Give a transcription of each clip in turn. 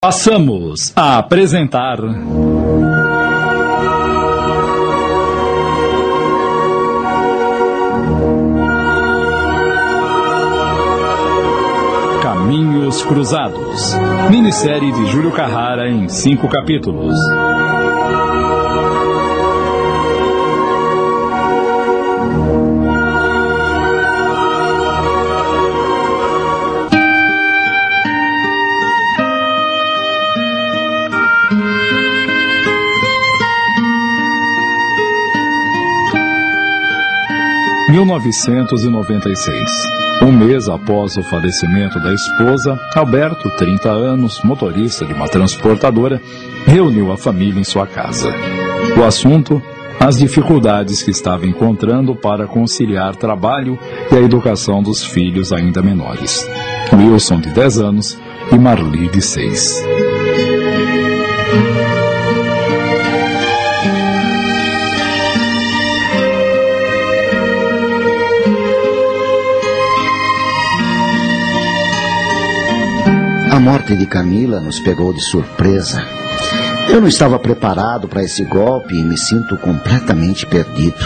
Passamos a apresentar. Caminhos Cruzados. Minissérie de Júlio Carrara em cinco capítulos. Mil novecentos e noventa e seis. Um mês após o falecimento da esposa, Alberto, 30 anos, motorista de uma transportadora, reuniu a família em sua casa. O assunto as dificuldades que estava encontrando para conciliar trabalho e a educação dos filhos ainda menores. Wilson, de 10 anos, e Marli, de 6. A morte de Camila nos pegou de surpresa. Eu não estava preparado para esse golpe e me sinto completamente perdido.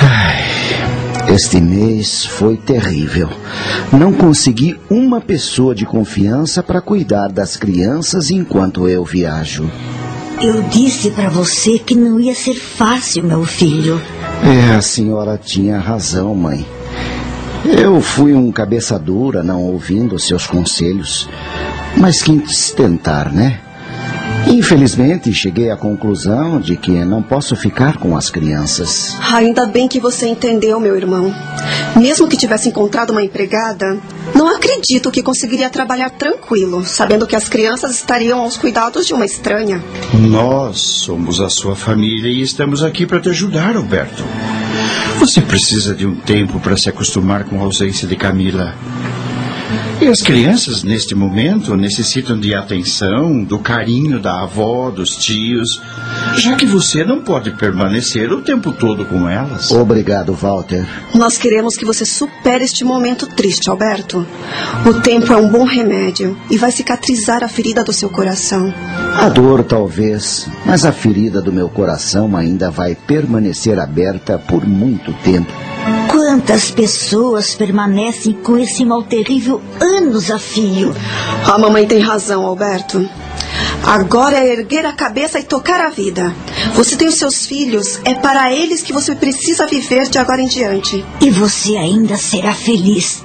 Ai, este mês foi terrível. Não consegui uma pessoa de confiança para cuidar das crianças enquanto eu viajo. Eu disse para você que não ia ser fácil, meu filho. É, a senhora tinha razão, mãe. Eu fui um cabeça dura, não ouvindo seus conselhos. Mas quis tentar, né? Infelizmente, cheguei à conclusão de que não posso ficar com as crianças. Ainda bem que você entendeu, meu irmão. Mesmo que tivesse encontrado uma empregada, não acredito que conseguiria trabalhar tranquilo, sabendo que as crianças estariam aos cuidados de uma estranha. Nós somos a sua família e estamos aqui para te ajudar, Alberto. Você precisa de um tempo para se acostumar com a ausência de Camila. E as crianças, neste momento, necessitam de atenção, do carinho da avó, dos tios, já que você não pode permanecer o tempo todo com elas. Obrigado, Walter. Nós queremos que você supere este momento triste, Alberto. O tempo é um bom remédio e vai cicatrizar a ferida do seu coração. A dor, talvez, mas a ferida do meu coração ainda vai permanecer aberta por muito tempo. Quantas pessoas permanecem com esse mal terrível anos a fio? A mamãe tem razão, Alberto. Agora é erguer a cabeça e tocar a vida. Você tem os seus filhos, é para eles que você precisa viver de agora em diante. E você ainda será feliz.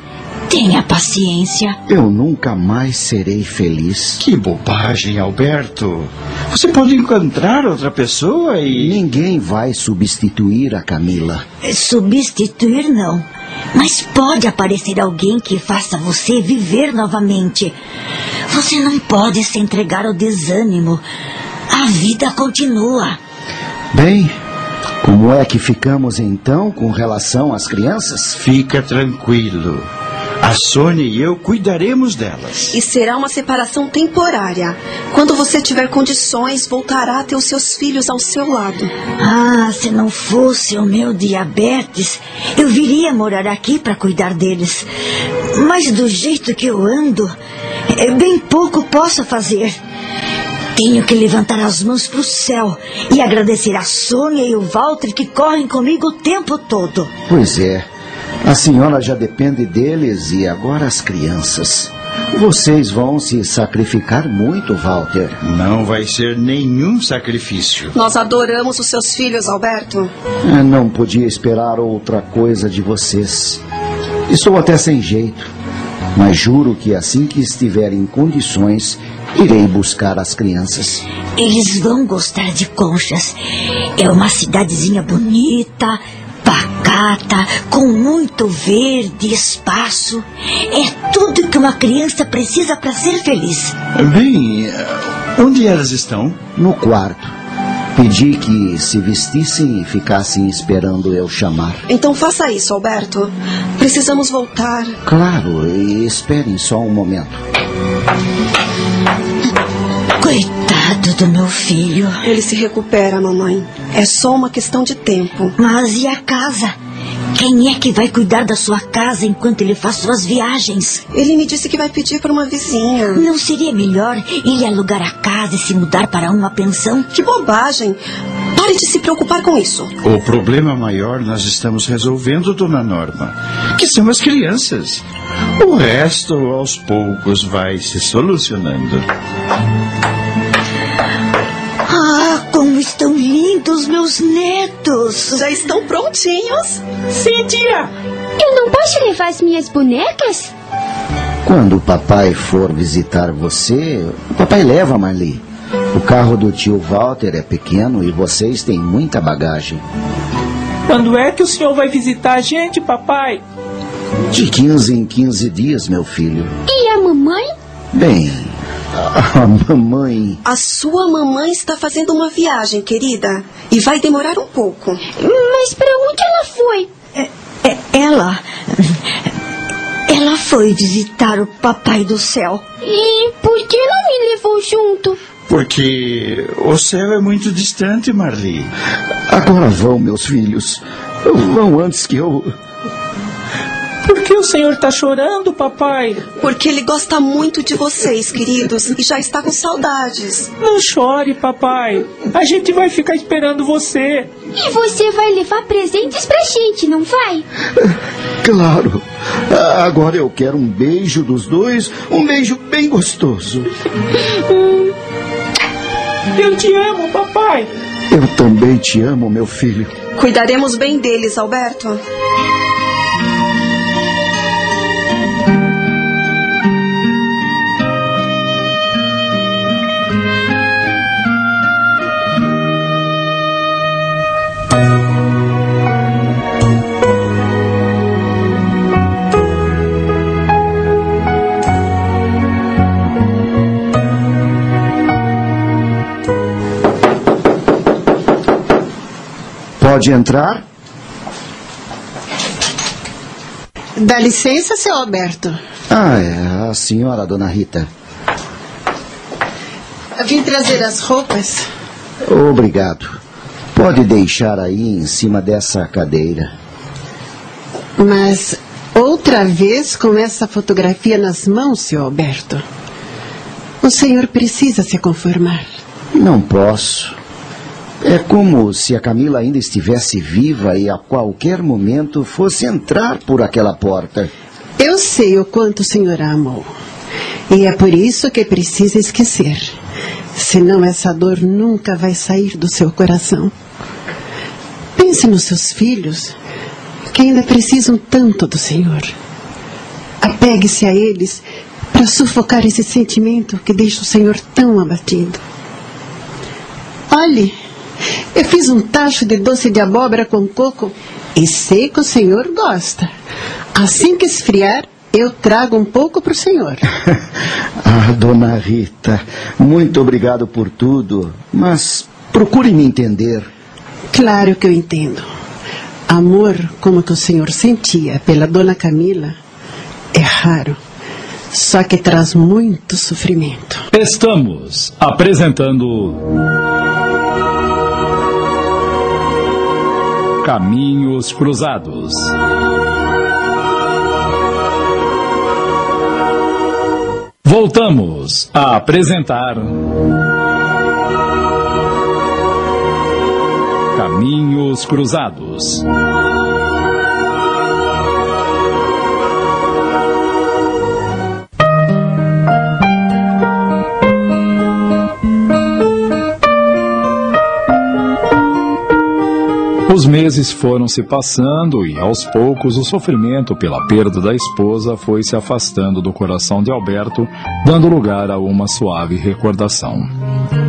Tenha paciência. Eu nunca mais serei feliz. Que bobagem, Alberto. Você pode encontrar outra pessoa e. Ninguém vai substituir a Camila. Substituir não. Mas pode aparecer alguém que faça você viver novamente. Você não pode se entregar ao desânimo. A vida continua. Bem, como é que ficamos então com relação às crianças? Fica tranquilo. A Sônia e eu cuidaremos delas. E será uma separação temporária. Quando você tiver condições, voltará a ter os seus filhos ao seu lado. Ah, se não fosse o meu diabetes, eu viria morar aqui para cuidar deles. Mas do jeito que eu ando, é bem pouco posso fazer. Tenho que levantar as mãos para o céu e agradecer a Sônia e o Walter que correm comigo o tempo todo. Pois é. A senhora já depende deles e agora as crianças. Vocês vão se sacrificar muito, Walter. Não vai ser nenhum sacrifício. Nós adoramos os seus filhos, Alberto. Eu não podia esperar outra coisa de vocês. Estou até sem jeito, mas juro que assim que estiver em condições, irei buscar as crianças. Eles vão gostar de Conchas. É uma cidadezinha bonita, pacata, com muito verde, espaço. É tudo que uma criança precisa para ser feliz. Bem, onde elas estão? No quarto. Pedi que se vestissem e ficassem esperando eu chamar. Então faça isso, Alberto. Precisamos voltar. Claro, e esperem só um momento. Coitado do meu filho. Ele se recupera, mamãe. É só uma questão de tempo. Mas e a casa? Quem é que vai cuidar da sua casa enquanto ele faz suas viagens? Ele me disse que vai pedir para uma vizinha. Não seria melhor ele alugar a casa e se mudar para uma pensão? Que bobagem! Pare de se preocupar com isso. O problema maior nós estamos resolvendo, dona Norma, que são as crianças. O resto, aos poucos, vai se solucionando. Como estão lindos meus netos! Já estão prontinhos? Sim, tia! Eu não posso levar as minhas bonecas? Quando o papai for visitar você, o papai leva Marli. O carro do tio Walter é pequeno e vocês têm muita bagagem. Quando é que o senhor vai visitar a gente, papai? De 15 em 15 dias, meu filho. E a mamãe? Bem, a mamãe. A sua mamãe está fazendo uma viagem, querida. E vai demorar um pouco. Mas para onde ela foi? É, é, ela. Ela foi visitar o Papai do Céu. E por que não me levou junto? Porque o céu é muito distante, Marli. Agora vão, meus filhos. Vão antes que eu. Por que o senhor está chorando, papai? Porque ele gosta muito de vocês, queridos, e já está com saudades. Não chore, papai. A gente vai ficar esperando você. E você vai levar presentes pra gente, não vai? Claro. Agora eu quero um beijo dos dois, um beijo bem gostoso. Eu te amo, papai. Eu também te amo, meu filho. Cuidaremos bem deles, Alberto. Pode entrar? Dá licença, seu Alberto. Ah, é a senhora, dona Rita. Vim trazer as roupas. Obrigado. Pode deixar aí em cima dessa cadeira. Mas outra vez com essa fotografia nas mãos, seu Alberto. O senhor precisa se conformar. Não posso. É como se a Camila ainda estivesse viva e a qualquer momento fosse entrar por aquela porta. Eu sei o quanto o senhor a amou. E é por isso que precisa esquecer. Senão essa dor nunca vai sair do seu coração. Pense nos seus filhos, que ainda precisam tanto do Senhor. Apegue-se a eles para sufocar esse sentimento que deixa o Senhor tão abatido. Olhe, eu fiz um tacho de doce de abóbora com coco e sei que o senhor gosta. Assim que esfriar, eu trago um pouco para o senhor. ah, dona Rita, muito obrigado por tudo, mas procure me entender. Claro que eu entendo. Amor como que o senhor sentia pela dona Camila é raro, só que traz muito sofrimento. Estamos apresentando. Caminhos Cruzados. Voltamos a apresentar. Caminhos Cruzados. Os meses foram se passando e, aos poucos, o sofrimento pela perda da esposa foi se afastando do coração de Alberto, dando lugar a uma suave recordação.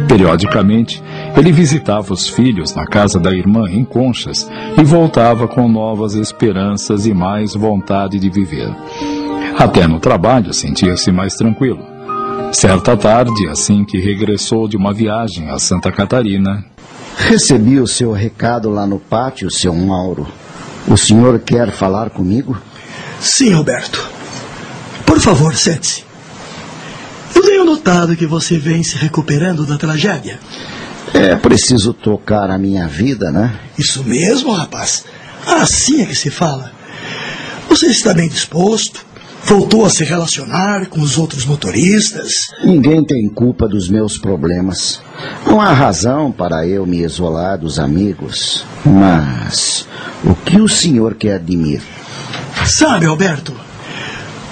Periodicamente, ele visitava os filhos na casa da irmã em Conchas e voltava com novas esperanças e mais vontade de viver. Até no trabalho sentia-se mais tranquilo. Certa tarde, assim que regressou de uma viagem a Santa Catarina, Recebi o seu recado lá no pátio, seu Mauro. O senhor quer falar comigo? Sim, Roberto. Por favor, sente-se. Eu tenho notado que você vem se recuperando da tragédia. É preciso tocar a minha vida, né? Isso mesmo, rapaz. Assim é que se fala. Você está bem disposto? Voltou a se relacionar com os outros motoristas? Ninguém tem culpa dos meus problemas. Não há razão para eu me isolar dos amigos. Mas o que o senhor quer de mim? Sabe, Alberto,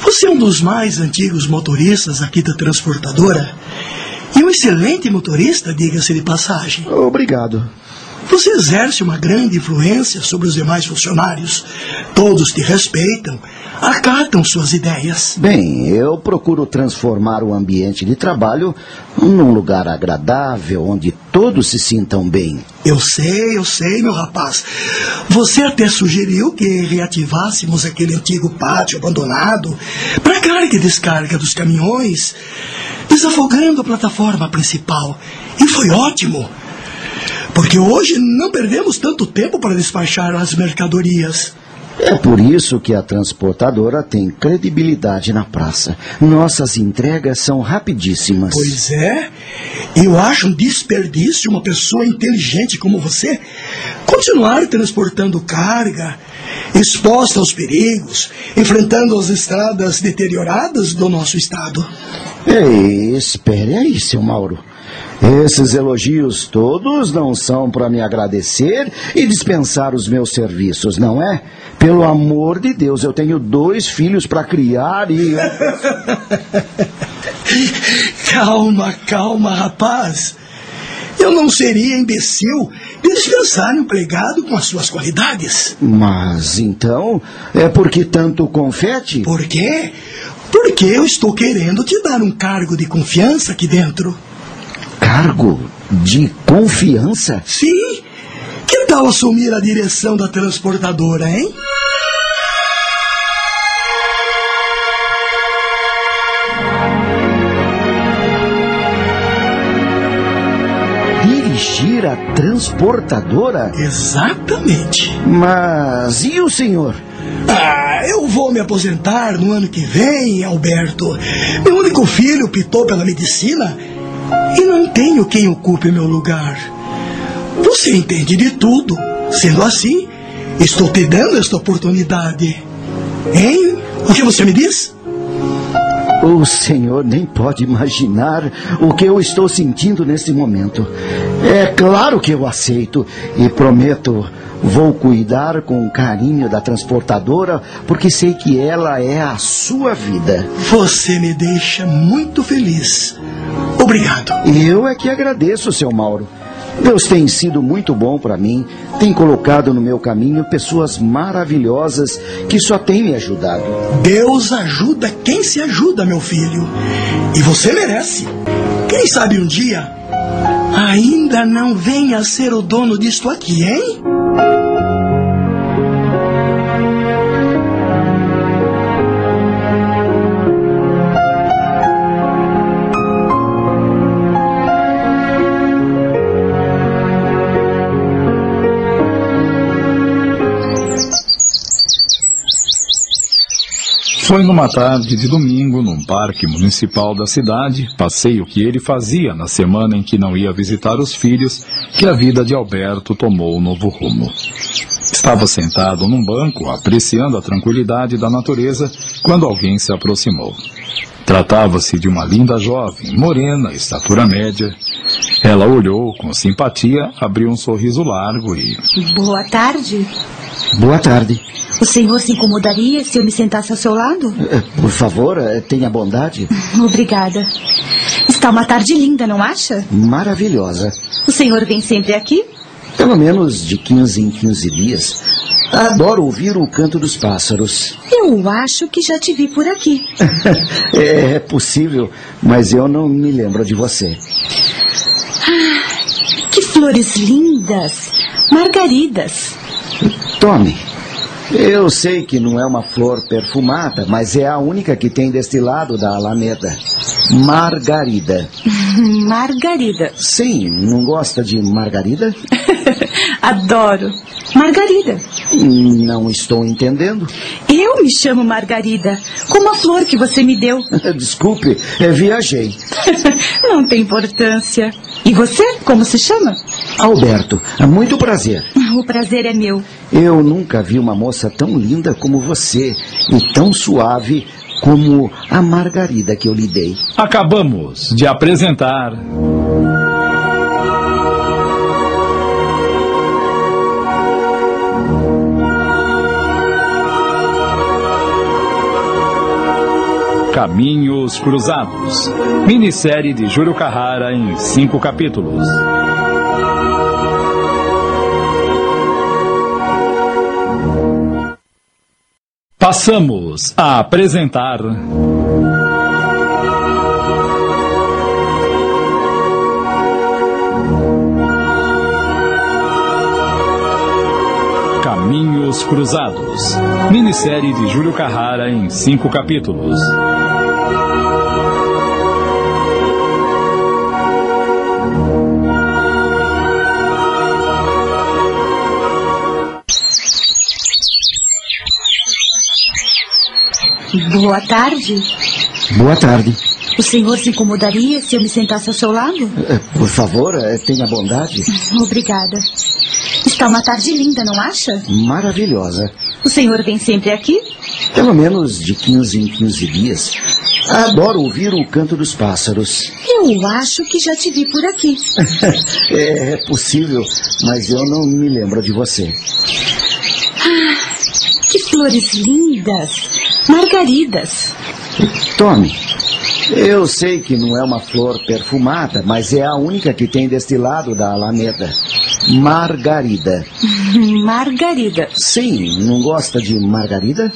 você é um dos mais antigos motoristas aqui da transportadora. E um excelente motorista, diga-se de passagem. Obrigado. Você exerce uma grande influência sobre os demais funcionários. Todos te respeitam, acatam suas ideias. Bem, eu procuro transformar o ambiente de trabalho num lugar agradável, onde todos se sintam bem. Eu sei, eu sei, meu rapaz. Você até sugeriu que reativássemos aquele antigo pátio abandonado para carga e descarga dos caminhões, desafogando a plataforma principal. E foi ótimo. Porque hoje não perdemos tanto tempo para despachar as mercadorias. É por isso que a transportadora tem credibilidade na praça. Nossas entregas são rapidíssimas. Pois é. Eu acho um desperdício uma pessoa inteligente como você continuar transportando carga, exposta aos perigos, enfrentando as estradas deterioradas do nosso estado. Ei, espere aí, seu Mauro. Esses elogios todos não são para me agradecer e dispensar os meus serviços, não é? Pelo amor de Deus, eu tenho dois filhos para criar e. calma, calma, rapaz. Eu não seria imbecil de dispensar um empregado com as suas qualidades. Mas então, é porque tanto confete? Por quê? Porque eu estou querendo te dar um cargo de confiança aqui dentro. Cargo de confiança? Sim. Que tal assumir a direção da transportadora, hein? Dirigir a transportadora? Exatamente. Mas e o senhor? Ah, eu vou me aposentar no ano que vem, Alberto. Meu único filho pitou pela medicina e não tenho quem ocupe meu lugar. Você entende de tudo. Sendo assim, estou te dando esta oportunidade. Hein? O que você me diz? O senhor nem pode imaginar o que eu estou sentindo neste momento. É claro que eu aceito e prometo, vou cuidar com carinho da transportadora, porque sei que ela é a sua vida. Você me deixa muito feliz. Obrigado. Eu é que agradeço, seu Mauro. Deus tem sido muito bom para mim, tem colocado no meu caminho pessoas maravilhosas que só têm me ajudado. Deus ajuda quem se ajuda, meu filho. E você merece. Quem sabe um dia ainda não venha a ser o dono disto aqui, hein? Foi numa tarde de domingo, num parque municipal da cidade, passeio que ele fazia na semana em que não ia visitar os filhos, que a vida de Alberto tomou um novo rumo. Estava sentado num banco, apreciando a tranquilidade da natureza, quando alguém se aproximou. Tratava-se de uma linda jovem, morena, estatura média. Ela olhou com simpatia, abriu um sorriso largo e. Boa tarde. Boa tarde. O senhor se incomodaria se eu me sentasse ao seu lado? Por favor, eh, tenha bondade. Obrigada. Está uma tarde linda, não acha? Maravilhosa. O senhor vem sempre aqui? Pelo menos de 15 em 15 dias. Adoro ouvir o canto dos pássaros. Eu acho que já te vi por aqui. é possível, mas eu não me lembro de você. Ah, que flores lindas! Margaridas. Tome. Eu sei que não é uma flor perfumada, mas é a única que tem deste lado da Alameda. Margarida. Margarida. Sim, não gosta de margarida? Adoro. Margarida. Não estou entendendo. Eu me chamo Margarida, como a flor que você me deu. Desculpe, eu viajei. Não tem importância. E você, como se chama? Alberto, muito prazer. O prazer é meu. Eu nunca vi uma moça tão linda como você e tão suave como a Margarida que eu lhe dei. Acabamos de apresentar. Caminhos Cruzados. Minissérie de Júlio Carrara em cinco capítulos. Passamos a apresentar. Caminhos Cruzados. Minissérie de Júlio Carrara em cinco capítulos. Boa tarde. Boa tarde. O senhor se incomodaria se eu me sentasse ao seu lado? Eh, Por favor, eh, tenha bondade. Obrigada. Está uma tarde linda, não acha? Maravilhosa. O senhor vem sempre aqui? Pelo menos de 15 em 15 dias. Adoro ouvir o canto dos pássaros. Eu acho que já te vi por aqui. é, é possível, mas eu não me lembro de você. Que flores lindas! Margaridas. Tome. Eu sei que não é uma flor perfumada, mas é a única que tem deste lado da Alameda. Margarida. Margarida. Sim, não gosta de margarida?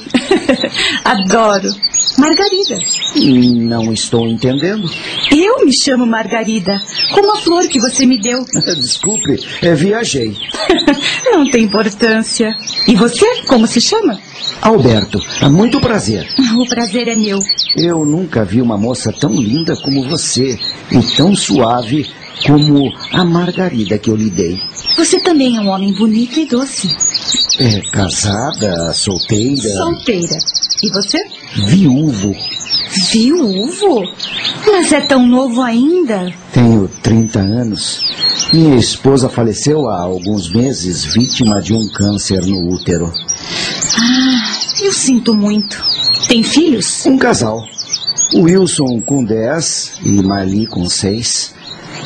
Adoro. Margarida. Não estou entendendo. Eu me chamo Margarida, como a flor que você me deu. Desculpe, eu viajei. Não tem importância. E você, como se chama? Alberto, muito prazer. O prazer é meu. Eu nunca vi uma moça tão linda como você e tão suave como a Margarida que eu lhe dei. Você também é um homem bonito e doce. É casada, solteira, Solteira. E você? Viúvo. Viúvo? Mas é tão novo ainda. Tenho 30 anos. Minha esposa faleceu há alguns meses, vítima de um câncer no útero. Ah, eu sinto muito. Tem filhos? Um casal. Wilson com 10 e Marli com 6.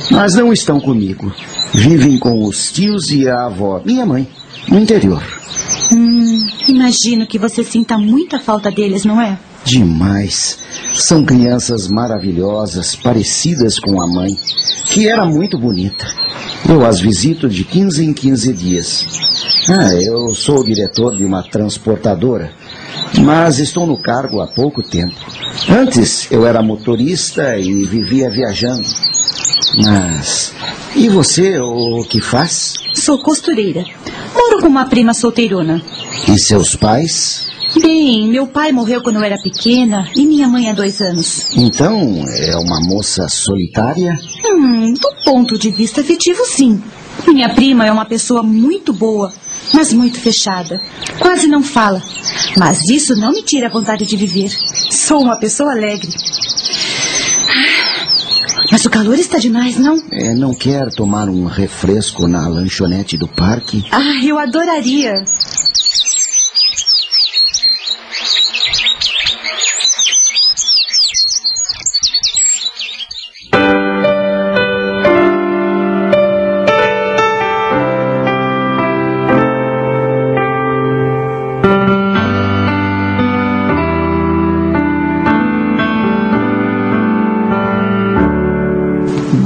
Mas não estão comigo. Vivem com os tios e a avó, minha mãe, no interior. Hum, imagino que você sinta muita falta deles, não é? Demais. São crianças maravilhosas, parecidas com a mãe, que era muito bonita. Eu as visito de 15 em 15 dias. Ah, eu sou o diretor de uma transportadora, mas estou no cargo há pouco tempo. Antes eu era motorista e vivia viajando. Mas. E você, o que faz? Sou costureira. Moro com uma prima solteirona. E seus pais? Bem, meu pai morreu quando eu era pequena e minha mãe há dois anos. Então, é uma moça solitária? Hum, do ponto de vista afetivo, sim. Minha prima é uma pessoa muito boa, mas muito fechada. Quase não fala. Mas isso não me tira a vontade de viver. Sou uma pessoa alegre. Mas o calor está demais, não? É, não quer tomar um refresco na lanchonete do parque? Ah, eu adoraria.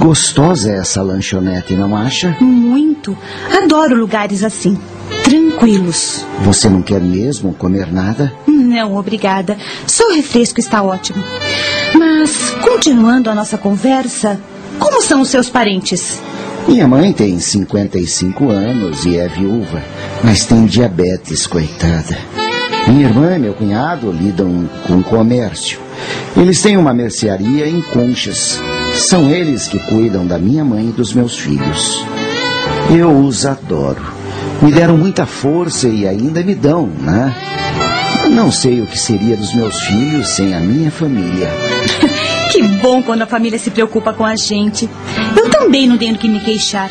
Gostosa essa lanchonete, não acha? Muito. Adoro lugares assim. Tranquilos. Você não quer mesmo comer nada? Não, obrigada. Só o refresco está ótimo. Mas, continuando a nossa conversa, como são os seus parentes? Minha mãe tem 55 anos e é viúva, mas tem diabetes, coitada. Minha irmã e meu cunhado lidam com comércio. Eles têm uma mercearia em Conchas. São eles que cuidam da minha mãe e dos meus filhos. Eu os adoro. Me deram muita força e ainda me dão, né? Não sei o que seria dos meus filhos sem a minha família. que bom quando a família se preocupa com a gente. Eu também não tenho que me queixar.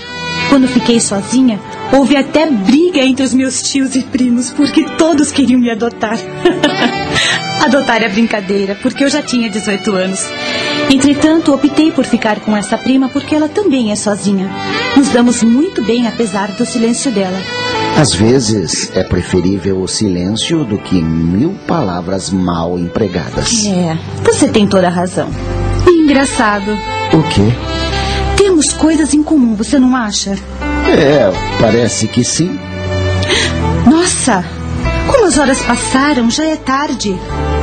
Quando fiquei sozinha, houve até briga entre os meus tios e primos, porque todos queriam me adotar. adotar é brincadeira, porque eu já tinha 18 anos. Entretanto, optei por ficar com essa prima porque ela também é sozinha. Nos damos muito bem, apesar do silêncio dela. Às vezes é preferível o silêncio do que mil palavras mal empregadas. É, você tem toda a razão. engraçado. O quê? Temos coisas em comum, você não acha? É, parece que sim. Nossa, como as horas passaram, já é tarde.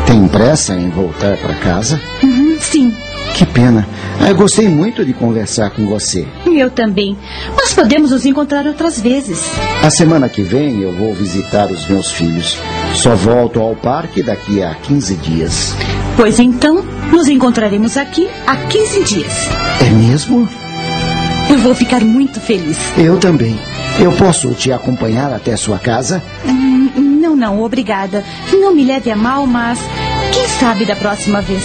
Tem pressa em voltar para casa? Uhum, sim. Que pena. Eu gostei muito de conversar com você. Eu também. Mas podemos nos encontrar outras vezes. A semana que vem eu vou visitar os meus filhos. Só volto ao parque daqui a 15 dias. Pois então, nos encontraremos aqui há 15 dias. É mesmo? Eu vou ficar muito feliz. Eu também. Eu posso te acompanhar até sua casa? Hum, não, não, obrigada. Não me leve a mal, mas quem sabe da próxima vez.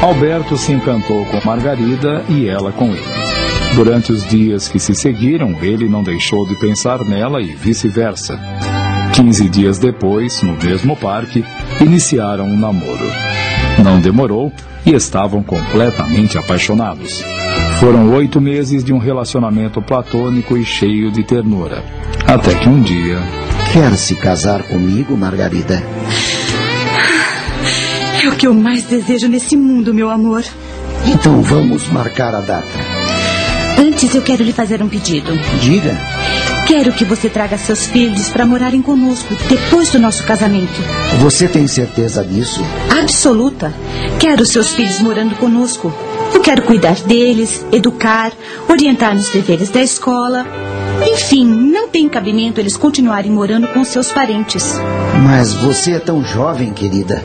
Alberto se encantou com Margarida e ela com ele. Durante os dias que se seguiram, ele não deixou de pensar nela e vice-versa. Quinze dias depois, no mesmo parque, iniciaram um namoro. Não demorou e estavam completamente apaixonados. Foram oito meses de um relacionamento platônico e cheio de ternura. Até que um dia. Quer se casar comigo, Margarida? É o que eu mais desejo nesse mundo, meu amor. Então vamos marcar a data. Antes eu quero lhe fazer um pedido. Diga. Quero que você traga seus filhos para morarem conosco depois do nosso casamento. Você tem certeza disso? Absoluta. Quero seus filhos morando conosco. Eu quero cuidar deles, educar, orientar nos deveres da escola. Enfim, não tem cabimento eles continuarem morando com seus parentes. Mas você é tão jovem, querida.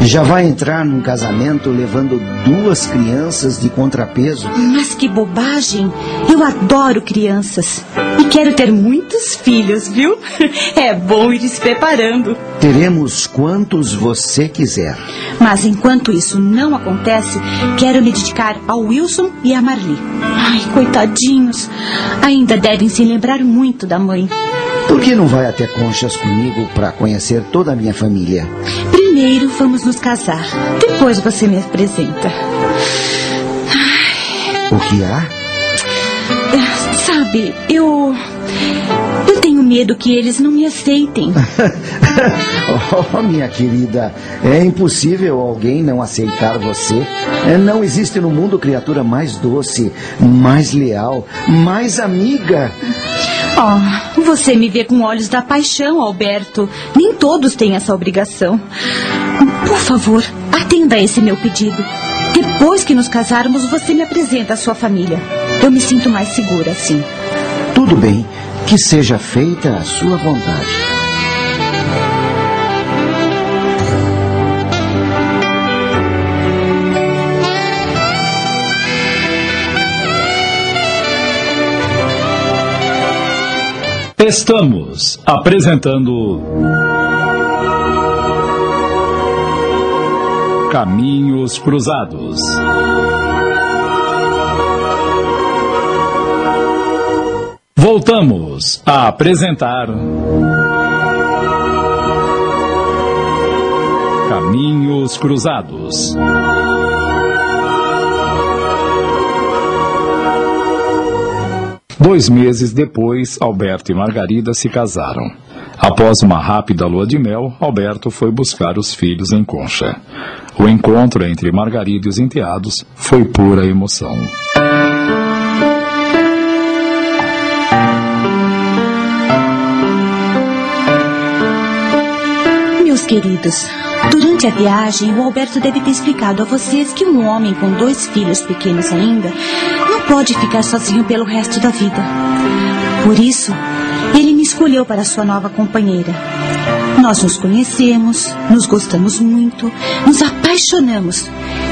Já vai entrar num casamento levando duas crianças de contrapeso? Mas que bobagem! Eu adoro crianças. Quero ter muitos filhos, viu? É bom ir se preparando. Teremos quantos você quiser. Mas enquanto isso não acontece, quero me dedicar ao Wilson e à Marli. Ai, coitadinhos. Ainda devem se lembrar muito da mãe. Por que não vai até Conchas comigo para conhecer toda a minha família? Primeiro vamos nos casar. Depois você me apresenta. O que há? Sabe, eu. Eu tenho medo que eles não me aceitem. oh, minha querida, é impossível alguém não aceitar você. É, não existe no mundo criatura mais doce, mais leal, mais amiga. Oh, você me vê com olhos da paixão, Alberto. Nem todos têm essa obrigação. Por favor, atenda a esse meu pedido. Depois que nos casarmos, você me apresenta a sua família. Eu me sinto mais segura assim. Tudo bem. Que seja feita a sua vontade. Estamos apresentando Caminhos Cruzados. Voltamos a apresentar Caminhos Cruzados. Dois meses depois, Alberto e Margarida se casaram. Após uma rápida lua de mel, Alberto foi buscar os filhos em Concha. O encontro entre Margarida e os enteados foi pura emoção. Meus queridos, Durante a viagem, o Alberto deve ter explicado a vocês que um homem com dois filhos pequenos ainda não pode ficar sozinho pelo resto da vida. Por isso, ele me escolheu para sua nova companheira. Nós nos conhecemos, nos gostamos muito, nos apaixonamos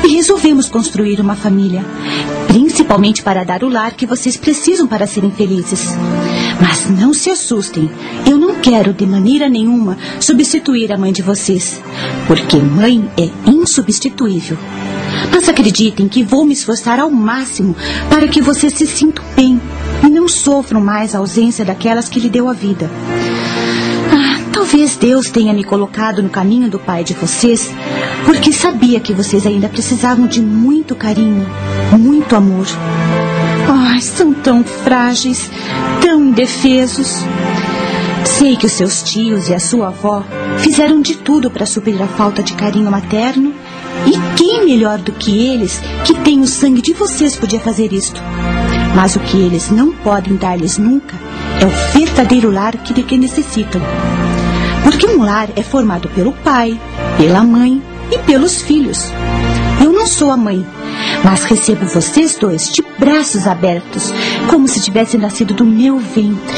e resolvemos construir uma família, principalmente para dar o lar que vocês precisam para serem felizes. Mas não se assustem, eu não quero de maneira nenhuma substituir a mãe de vocês, porque mãe é insubstituível. Mas acreditem que vou me esforçar ao máximo para que vocês se sintam bem e não sofram mais a ausência daquelas que lhe deu a vida. Ah, talvez Deus tenha me colocado no caminho do pai de vocês, porque sabia que vocês ainda precisavam de muito carinho, muito amor. Ai, são tão frágeis, tão indefesos. Sei que os seus tios e a sua avó fizeram de tudo para suprir a falta de carinho materno. E quem melhor do que eles, que tem o sangue de vocês, podia fazer isto? Mas o que eles não podem dar-lhes nunca é o verdadeiro lar que de que necessitam. Porque um lar é formado pelo pai, pela mãe e pelos filhos. Eu não sou a mãe, mas recebo vocês dois de braços abertos, como se tivessem nascido do meu ventre.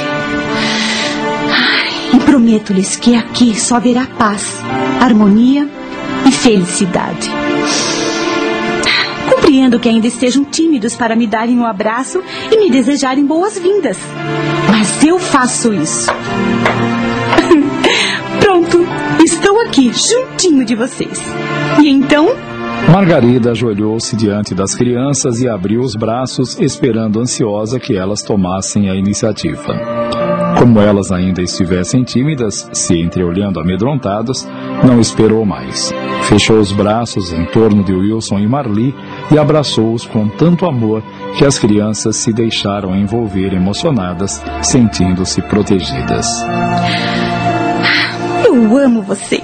E prometo-lhes que aqui só haverá paz, harmonia e felicidade. Compreendo que ainda estejam tímidos para me darem um abraço e me desejarem boas-vindas. Mas eu faço isso. Pronto, estou aqui, juntinho de vocês. E então Margarida ajoelhou-se diante das crianças e abriu os braços, esperando ansiosa que elas tomassem a iniciativa. Como elas ainda estivessem tímidas, se entreolhando amedrontadas, não esperou mais. Fechou os braços em torno de Wilson e Marli e abraçou-os com tanto amor que as crianças se deixaram envolver emocionadas, sentindo-se protegidas. Eu amo vocês.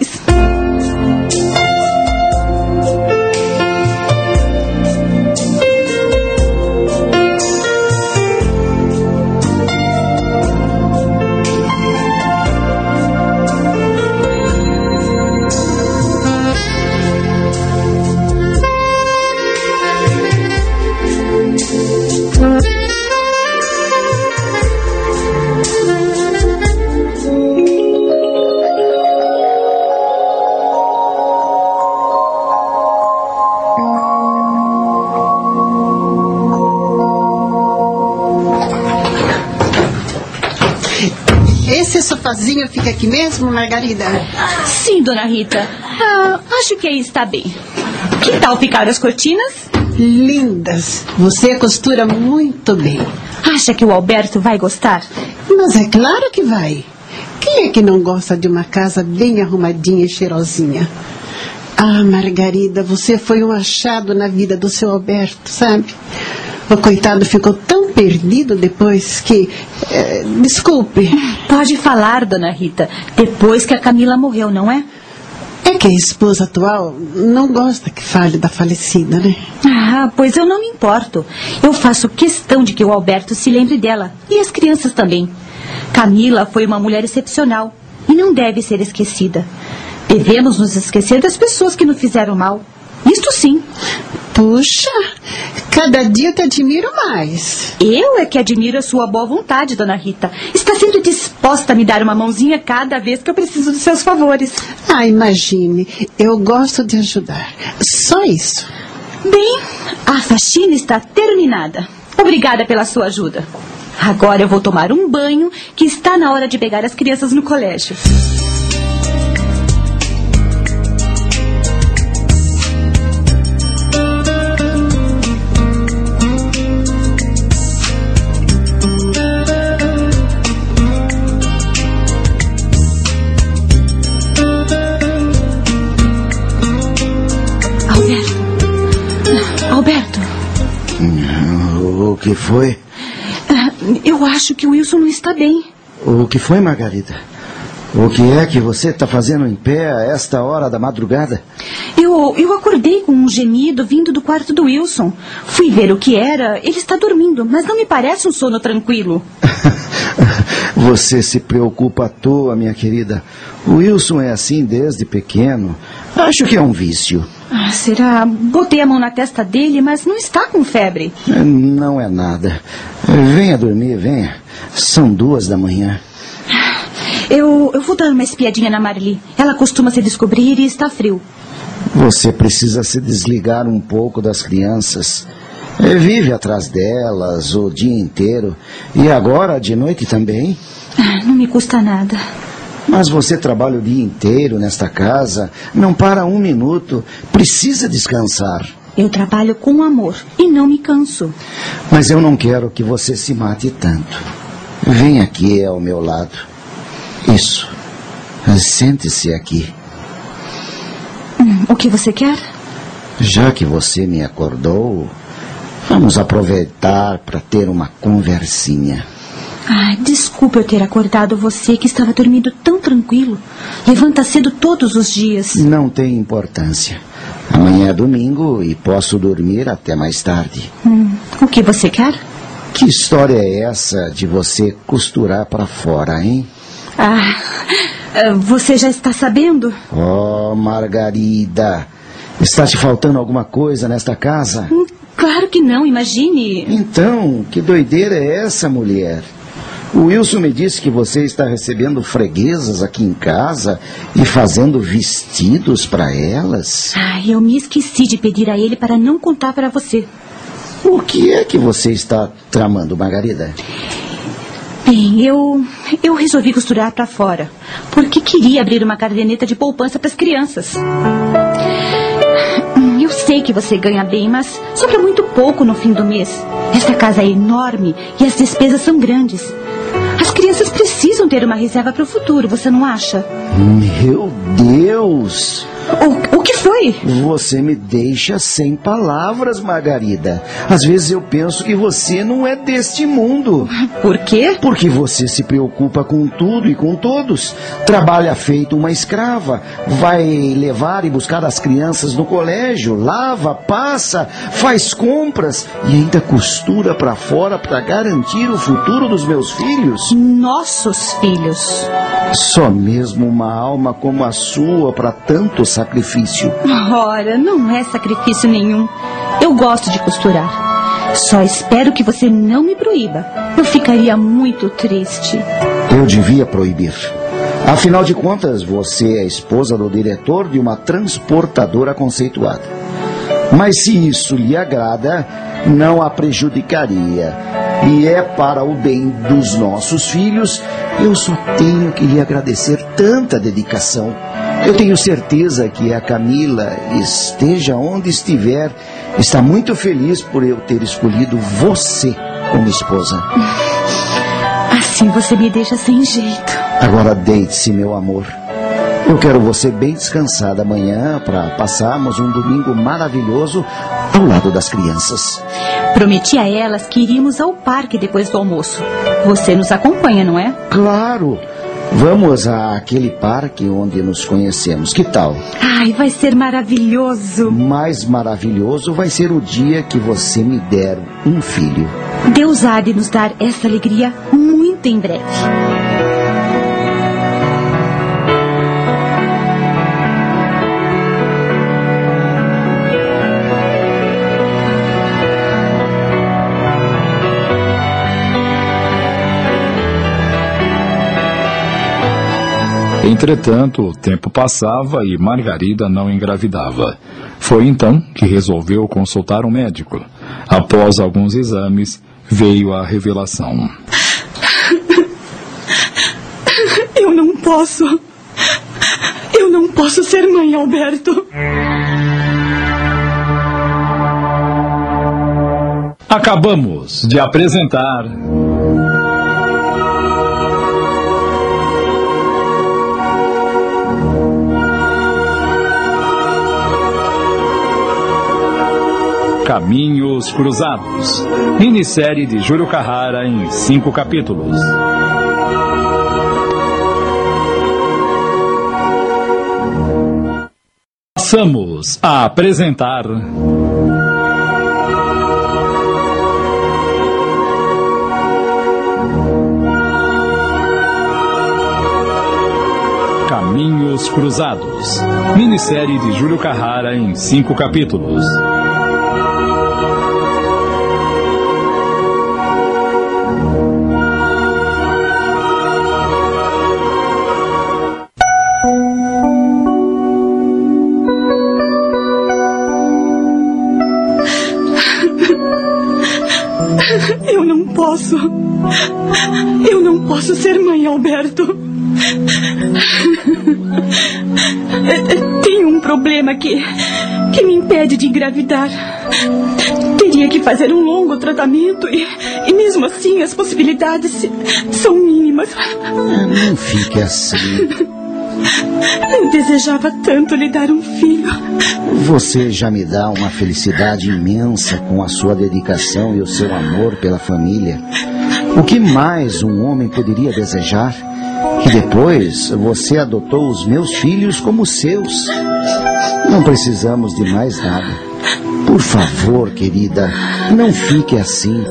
Sofazinho fica aqui mesmo, Margarida? Sim, dona Rita. Ah, acho que aí está bem. Que tal ficar as cortinas? Lindas. Você costura muito bem. Acha que o Alberto vai gostar? Mas é claro que vai. Quem é que não gosta de uma casa bem arrumadinha e cheirosinha? Ah, Margarida, você foi um achado na vida do seu Alberto, sabe? O coitado ficou tão perdido depois que. eh, desculpe. Pode falar, dona Rita. Depois que a Camila morreu, não é? É que a esposa atual não gosta que fale da falecida, né? Ah, pois eu não me importo. Eu faço questão de que o Alberto se lembre dela. E as crianças também. Camila foi uma mulher excepcional e não deve ser esquecida. Devemos nos esquecer das pessoas que nos fizeram mal. Isto sim. Puxa, cada dia te admiro mais. Eu é que admiro a sua boa vontade, dona Rita. Está sempre disposta a me dar uma mãozinha cada vez que eu preciso dos seus favores. Ah, imagine, eu gosto de ajudar. Só isso. Bem, a faxina está terminada. Obrigada pela sua ajuda. Agora eu vou tomar um banho, que está na hora de pegar as crianças no colégio. Que foi? ah, eu acho que o Wilson não está bem. O que foi, Margarida? O que é que você está fazendo em pé a esta hora da madrugada? Eu, eu acordei com um gemido vindo do quarto do Wilson. Fui ver o que era. Ele está dormindo, mas não me parece um sono tranquilo. Você se preocupa à toa, minha querida. O Wilson é assim desde pequeno. Acho que é um vício. Ah, será? Botei a mão na testa dele, mas não está com febre. Não é nada. Venha dormir, venha. São duas da manhã. Eu, eu vou dar uma espiadinha na Marli. Ela costuma se descobrir e está frio. Você precisa se desligar um pouco das crianças. Vive atrás delas o dia inteiro. E agora, de noite também? Ah, não me custa nada. Mas você trabalha o dia inteiro nesta casa, não para um minuto, precisa descansar. Eu trabalho com amor e não me canso. Mas eu não quero que você se mate tanto. Vem aqui ao meu lado. Isso. Sente-se aqui. O que você quer? Já que você me acordou, vamos aproveitar para ter uma conversinha. Ah, desculpe eu ter acordado você que estava dormindo tão tranquilo. Levanta cedo todos os dias. Não tem importância. Amanhã é domingo e posso dormir até mais tarde. Hum, o que você quer? Que história é essa de você costurar para fora, hein? Ah, você já está sabendo? Oh, Margarida, está te faltando alguma coisa nesta casa? Hum, claro que não, imagine. Então, que doideira é essa, mulher? O Wilson me disse que você está recebendo freguesas aqui em casa e fazendo vestidos para elas. Ah, eu me esqueci de pedir a ele para não contar para você. O que é que você está tramando, Margarida? Bem, eu eu resolvi costurar para fora, porque queria abrir uma caderneta de poupança para as crianças. Eu sei que você ganha bem, mas sobra muito pouco no fim do mês. Esta casa é enorme e as despesas são grandes. As crianças precisam ter uma reserva para o futuro, você não acha? Meu Deus! O, o que foi? Você me deixa sem palavras, Margarida. Às vezes eu penso que você não é deste mundo. Por quê? Porque você se preocupa com tudo e com todos. Trabalha feito uma escrava. Vai levar e buscar as crianças no colégio. Lava, passa, faz compras e ainda costura para fora para garantir o futuro dos meus filhos. Nossos filhos. Só mesmo uma alma como a sua para tanto sacrifício. Ora, não é sacrifício nenhum. Eu gosto de costurar. Só espero que você não me proíba. Eu ficaria muito triste. Eu devia proibir. Afinal de contas, você é esposa do diretor de uma transportadora conceituada. Mas se isso lhe agrada, não a prejudicaria. E é para o bem dos nossos filhos, eu só tenho que lhe agradecer tanta dedicação. Eu tenho certeza que a Camila, esteja onde estiver, está muito feliz por eu ter escolhido você como esposa. Assim você me deixa sem jeito. Agora deite-se, meu amor. Eu quero você bem descansada amanhã para passarmos um domingo maravilhoso ao lado das crianças. Prometi a elas que iríamos ao parque depois do almoço. Você nos acompanha, não é? Claro. Vamos àquele parque onde nos conhecemos. Que tal? Ai, vai ser maravilhoso. Mais maravilhoso vai ser o dia que você me der um filho. Deus há de nos dar essa alegria muito em breve. Entretanto, o tempo passava e Margarida não engravidava. Foi então que resolveu consultar um médico. Após alguns exames, veio a revelação. Eu não posso. Eu não posso ser mãe, Alberto. Acabamos de apresentar. Caminhos Cruzados, minissérie de Júlio Carrara em cinco capítulos. Passamos a apresentar. Caminhos Cruzados, minissérie de Júlio Carrara em cinco capítulos. Mãe, Alberto. Tenho um problema que, que me impede de engravidar. Teria que fazer um longo tratamento e, e mesmo assim as possibilidades são mínimas. Não fique assim. Eu desejava tanto lhe dar um filho. Você já me dá uma felicidade imensa com a sua dedicação e o seu amor pela família. O que mais um homem poderia desejar? E depois você adotou os meus filhos como seus. Não precisamos de mais nada. Por favor, querida, não fique assim.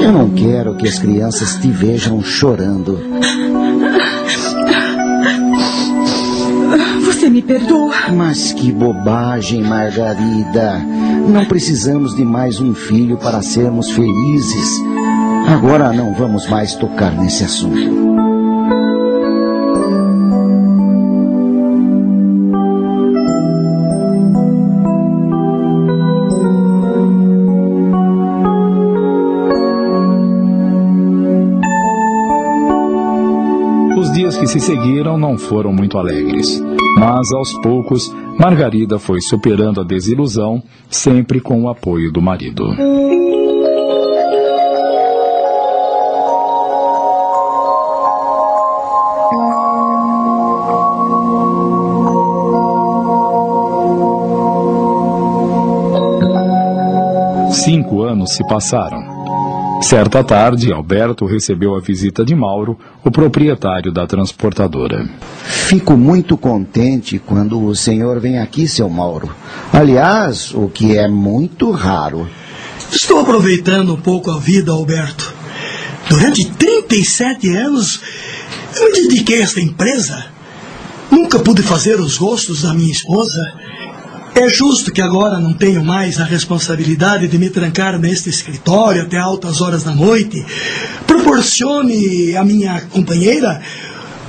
Eu não quero que as crianças te vejam chorando. Você me perdoa? Mas que bobagem, Margarida. Não precisamos de mais um filho para sermos felizes. Agora não vamos mais tocar nesse assunto. Os dias que se seguiram não foram muito alegres, mas aos poucos Margarida foi superando a desilusão, sempre com o apoio do marido. Cinco anos se passaram. Certa tarde, Alberto recebeu a visita de Mauro, o proprietário da transportadora. Fico muito contente quando o senhor vem aqui, seu Mauro. Aliás, o que é muito raro. Estou aproveitando um pouco a vida, Alberto. Durante 37 anos, eu me dediquei a esta empresa. Nunca pude fazer os gostos da minha esposa. É justo que agora não tenho mais a responsabilidade de me trancar neste escritório até altas horas da noite. Proporcione à minha companheira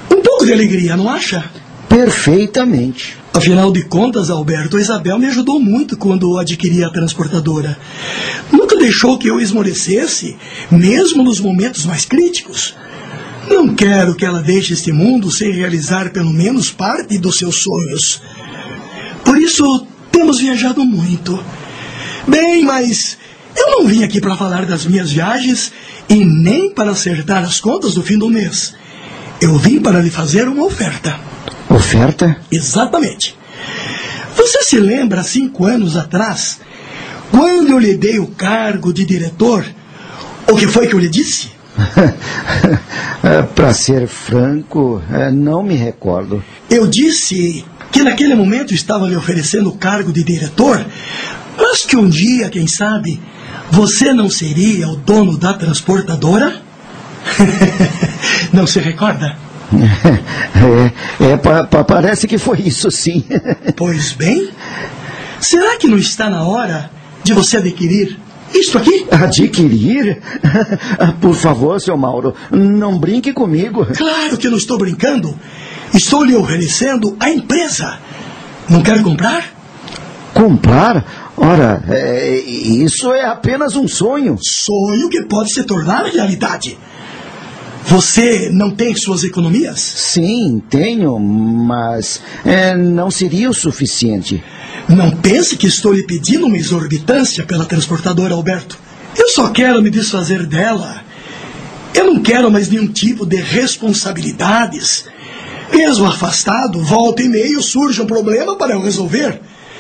um pouco de alegria, não acha? Perfeitamente. Afinal de contas, Alberto, a Isabel me ajudou muito quando adquiri a transportadora. Nunca deixou que eu esmorecesse, mesmo nos momentos mais críticos. Não quero que ela deixe este mundo sem realizar pelo menos parte dos seus sonhos. Por isso, temos viajado muito. Bem, mas eu não vim aqui para falar das minhas viagens e nem para acertar as contas do fim do mês. Eu vim para lhe fazer uma oferta. Oferta? Exatamente. Você se lembra, cinco anos atrás, quando eu lhe dei o cargo de diretor, o que foi que eu lhe disse? para ser franco, é, não me recordo. Eu disse que naquele momento estava lhe oferecendo o cargo de diretor, mas que um dia, quem sabe, você não seria o dono da transportadora? não se recorda? É, é pa, pa, parece que foi isso sim. pois bem, será que não está na hora de você adquirir isto aqui? Adquirir? Por favor, seu Mauro, não brinque comigo. Claro que não estou brincando. Estou lhe oferecendo a empresa. Não quer comprar? Comprar? Ora, é, isso é apenas um sonho. Sonho que pode se tornar realidade. Você não tem suas economias? Sim, tenho, mas é, não seria o suficiente. Não pense que estou lhe pedindo uma exorbitância pela transportadora, Alberto. Eu só quero me desfazer dela. Eu não quero mais nenhum tipo de responsabilidades. Mesmo afastado, volta e meio surge um problema para eu resolver.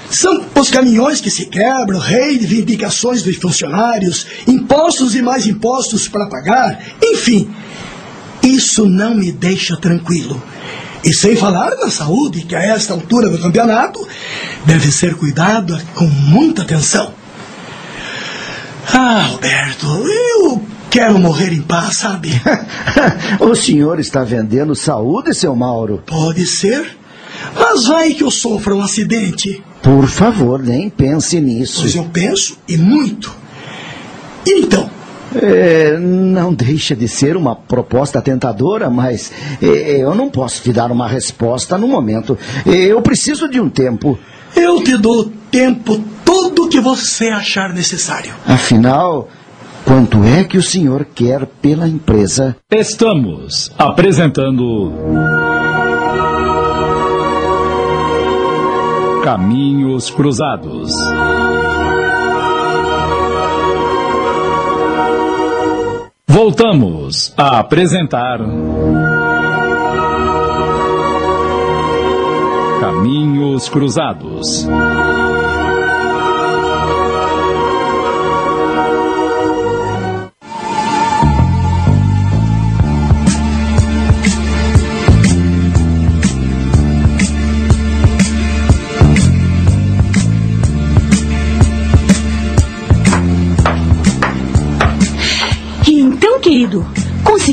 São os caminhões que se quebram, reivindicações dos funcionários, impostos e mais impostos para pagar, enfim. Isso não me deixa tranquilo. E sem falar na saúde, que a esta altura do campeonato deve ser cuidada com muita atenção. Ah, Alberto, eu quero morrer em paz, sabe? o senhor está vendendo saúde, seu Mauro? Pode ser. Mas vai que eu sofra um acidente. Por favor, nem pense nisso. Pois eu penso, e muito. Então, é, não deixa de ser uma proposta tentadora, mas é, eu não posso te dar uma resposta no momento. Eu preciso de um tempo. Eu te dou o tempo todo que você achar necessário. Afinal, quanto é que o senhor quer pela empresa? Estamos apresentando. Caminhos Cruzados. Voltamos a apresentar. Caminhos Cruzados.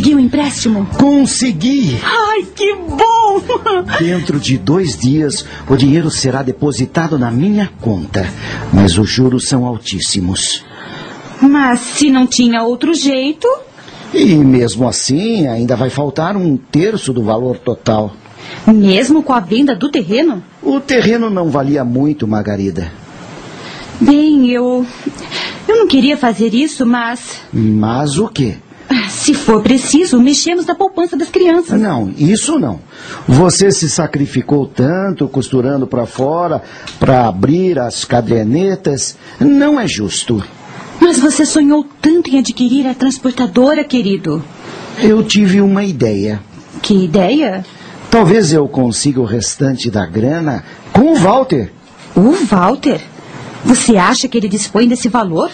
Conseguiu o empréstimo? Consegui! Ai, que bom! Dentro de dois dias, o dinheiro será depositado na minha conta. Mas os juros são altíssimos. Mas se não tinha outro jeito. E mesmo assim, ainda vai faltar um terço do valor total. Mesmo com a venda do terreno? O terreno não valia muito, Margarida. Bem, eu. Eu não queria fazer isso, mas. Mas o quê? Se for preciso, mexemos na poupança das crianças. Não, isso não. Você se sacrificou tanto costurando para fora para abrir as cadernetas. Não é justo. Mas você sonhou tanto em adquirir a transportadora, querido. Eu tive uma ideia. Que ideia? Talvez eu consiga o restante da grana com o Walter. O Walter? Você acha que ele dispõe desse valor?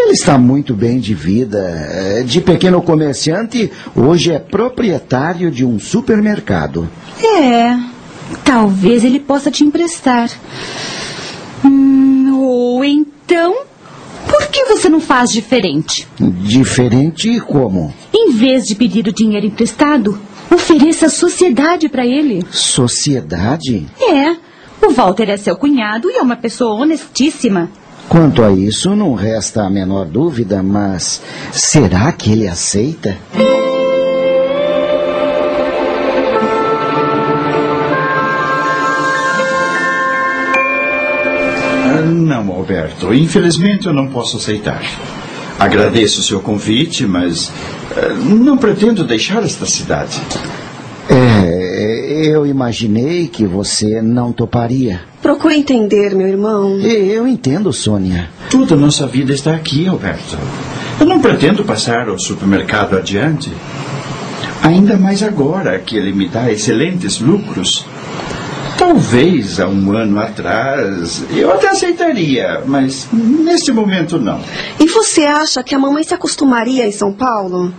Ele está muito bem de vida. É, de pequeno comerciante, hoje é proprietário de um supermercado. É, talvez ele possa te emprestar. Hum, ou então, por que você não faz diferente? Diferente como? Em vez de pedir o dinheiro emprestado, ofereça sociedade para ele. Sociedade? É. O Walter é seu cunhado e é uma pessoa honestíssima. Quanto a isso, não resta a menor dúvida, mas será que ele aceita? Ah, não, Alberto. Infelizmente eu não posso aceitar. Agradeço o seu convite, mas uh, não pretendo deixar esta cidade. Eu imaginei que você não toparia. Procure entender, meu irmão. Eu entendo, Sônia. Toda a nossa vida está aqui, Alberto. Eu não pretendo passar o supermercado adiante. Ainda mais agora que ele me dá excelentes lucros. Talvez há um ano atrás eu até aceitaria, mas neste momento não. E você acha que a mamãe se acostumaria em São Paulo?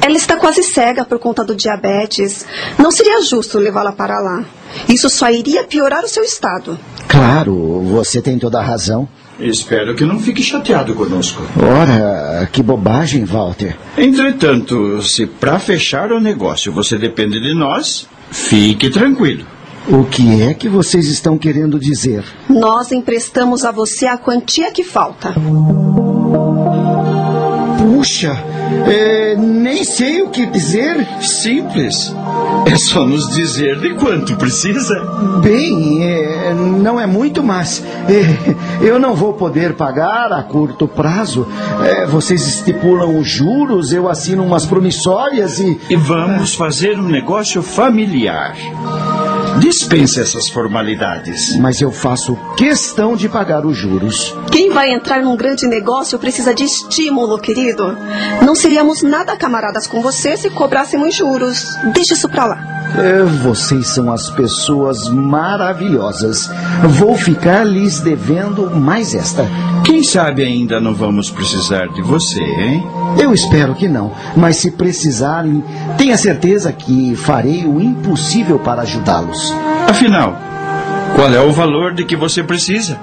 Ela está quase cega por conta do diabetes. Não seria justo levá-la para lá. Isso só iria piorar o seu estado. Claro, você tem toda a razão. Espero que não fique chateado conosco. Ora, que bobagem, Walter. Entretanto, se para fechar o negócio você depende de nós, fique tranquilo. O que é que vocês estão querendo dizer? Nós emprestamos a você a quantia que falta. Puxa, é, nem sei o que dizer. Simples. É só nos dizer de quanto precisa. Bem, é, não é muito, mas é, eu não vou poder pagar a curto prazo. É, vocês estipulam os juros, eu assino umas promissórias e. E vamos fazer um negócio familiar. Dispense essas formalidades. Mas eu faço questão de pagar os juros. Quem vai entrar num grande negócio precisa de estímulo, querido. Não seríamos nada camaradas com você se cobrássemos juros. Deixa isso pra lá. É, vocês são as pessoas maravilhosas. Vou ficar lhes devendo mais esta. Quem sabe ainda não vamos precisar de você, hein? Eu espero que não, mas se precisarem, tenha certeza que farei o impossível para ajudá-los. Afinal, qual é o valor de que você precisa?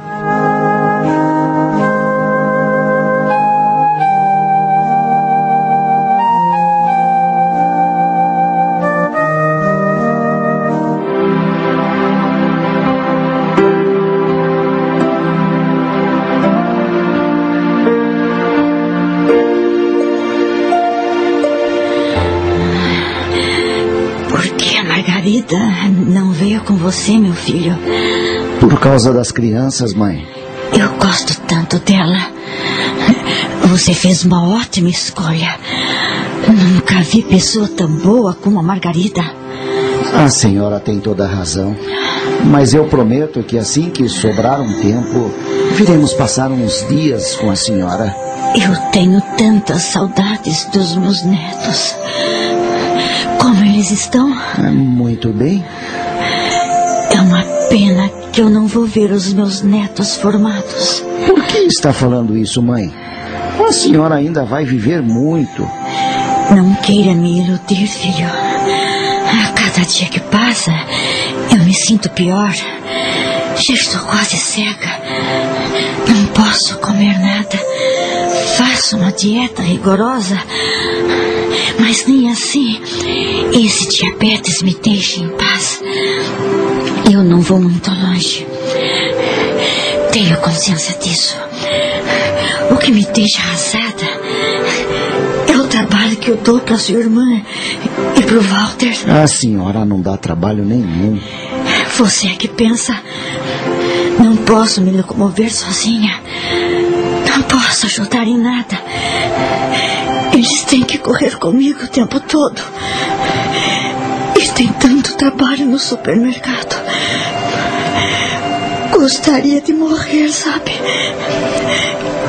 Você, meu filho? Por causa das crianças, mãe. Eu gosto tanto dela. Você fez uma ótima escolha. Nunca vi pessoa tão boa como a Margarida. A senhora tem toda a razão. Mas eu prometo que assim que sobrar um tempo, viremos passar uns dias com a senhora. Eu tenho tantas saudades dos meus netos. Como eles estão? Muito bem. É uma pena que eu não vou ver os meus netos formados. Por que está falando isso, mãe? A senhora ainda vai viver muito. Não queira me iludir, filho. A cada dia que passa, eu me sinto pior. Já estou quase cega. Não posso comer nada. Faço uma dieta rigorosa. Mas nem assim esse diabetes me deixa em paz. Eu não vou muito longe. Tenho consciência disso. O que me deixa arrasada é o trabalho que eu dou para sua irmã e para o Walter. A senhora não dá trabalho nenhum. Você é que pensa. Não posso me locomover sozinha. Não posso ajudar em nada. Eles têm que correr comigo o tempo todo. E tem tanto trabalho no supermercado. Gostaria de morrer, sabe?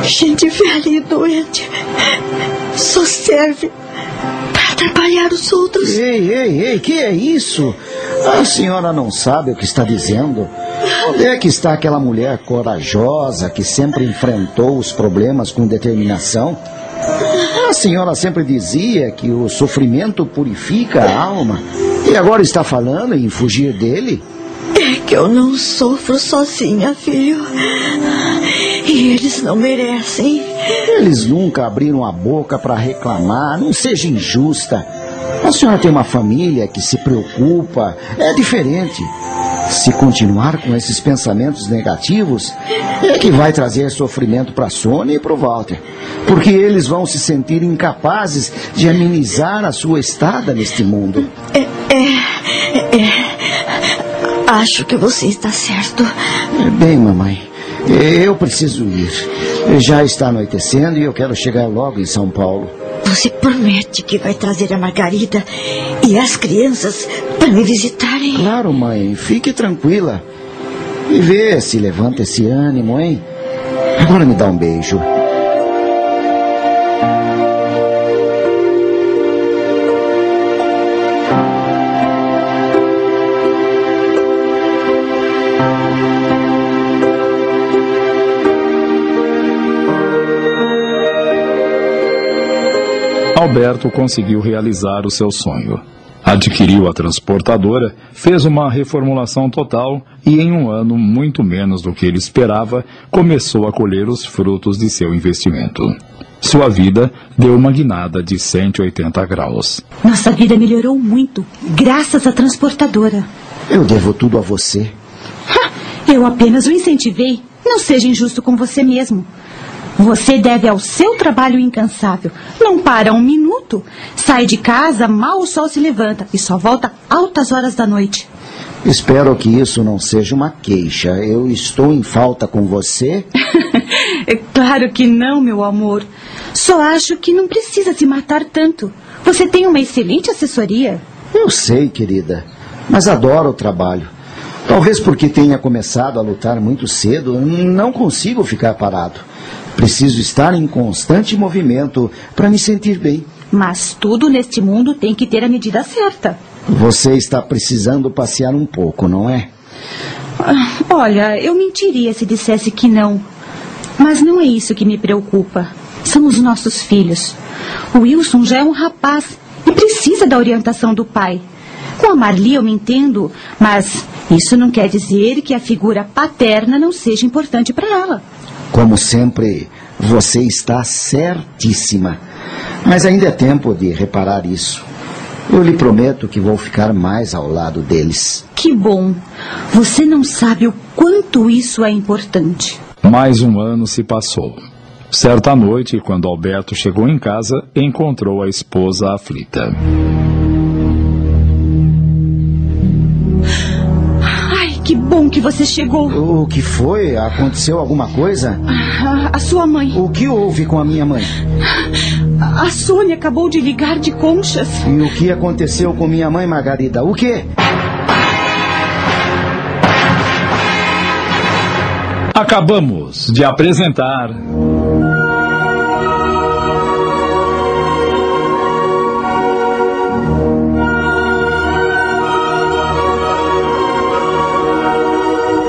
Gente velha e doente só serve para atrapalhar os outros. Ei, ei, ei, que é isso? A senhora não sabe o que está dizendo. Onde é que está aquela mulher corajosa que sempre enfrentou os problemas com determinação? A senhora sempre dizia que o sofrimento purifica a alma. E agora está falando em fugir dele? É que eu não sofro sozinha, filho. E eles não merecem. Eles nunca abriram a boca para reclamar. Não seja injusta. A senhora tem uma família que se preocupa. É diferente. Se continuar com esses pensamentos negativos, é que vai trazer sofrimento para a Sônia e para o Walter. Porque eles vão se sentir incapazes de amenizar a sua estada neste mundo. É, é, é. Acho que você está certo. Bem, mamãe, eu preciso ir. Já está anoitecendo e eu quero chegar logo em São Paulo. Você promete que vai trazer a Margarida e as crianças para me visitarem? Claro, mãe. Fique tranquila. E vê se levanta esse ânimo, hein? Agora me dá um beijo. Alberto conseguiu realizar o seu sonho. Adquiriu a transportadora, fez uma reformulação total e, em um ano muito menos do que ele esperava, começou a colher os frutos de seu investimento. Sua vida deu uma guinada de 180 graus. Nossa vida melhorou muito, graças à transportadora. Eu devo tudo a você. Ha, eu apenas o incentivei. Não seja injusto com você mesmo. Você deve ao seu trabalho incansável. Não para um minuto. Sai de casa, mal o sol se levanta e só volta altas horas da noite. Espero que isso não seja uma queixa. Eu estou em falta com você? é claro que não, meu amor. Só acho que não precisa se matar tanto. Você tem uma excelente assessoria. Eu sei, querida. Mas adoro o trabalho. Talvez porque tenha começado a lutar muito cedo, não consigo ficar parado. Preciso estar em constante movimento para me sentir bem. Mas tudo neste mundo tem que ter a medida certa. Você está precisando passear um pouco, não é? Ah, olha, eu mentiria se dissesse que não. Mas não é isso que me preocupa. São os nossos filhos. O Wilson já é um rapaz e precisa da orientação do pai. Com a Marli eu me entendo, mas isso não quer dizer que a figura paterna não seja importante para ela. Como sempre, você está certíssima. Mas ainda é tempo de reparar isso. Eu lhe prometo que vou ficar mais ao lado deles. Que bom. Você não sabe o quanto isso é importante. Mais um ano se passou. Certa noite, quando Alberto chegou em casa, encontrou a esposa aflita. Que bom que você chegou. O que foi? Aconteceu alguma coisa? A, a sua mãe. O que houve com a minha mãe? A Sônia acabou de ligar de conchas. E o que aconteceu com minha mãe, Margarida? O quê? Acabamos de apresentar.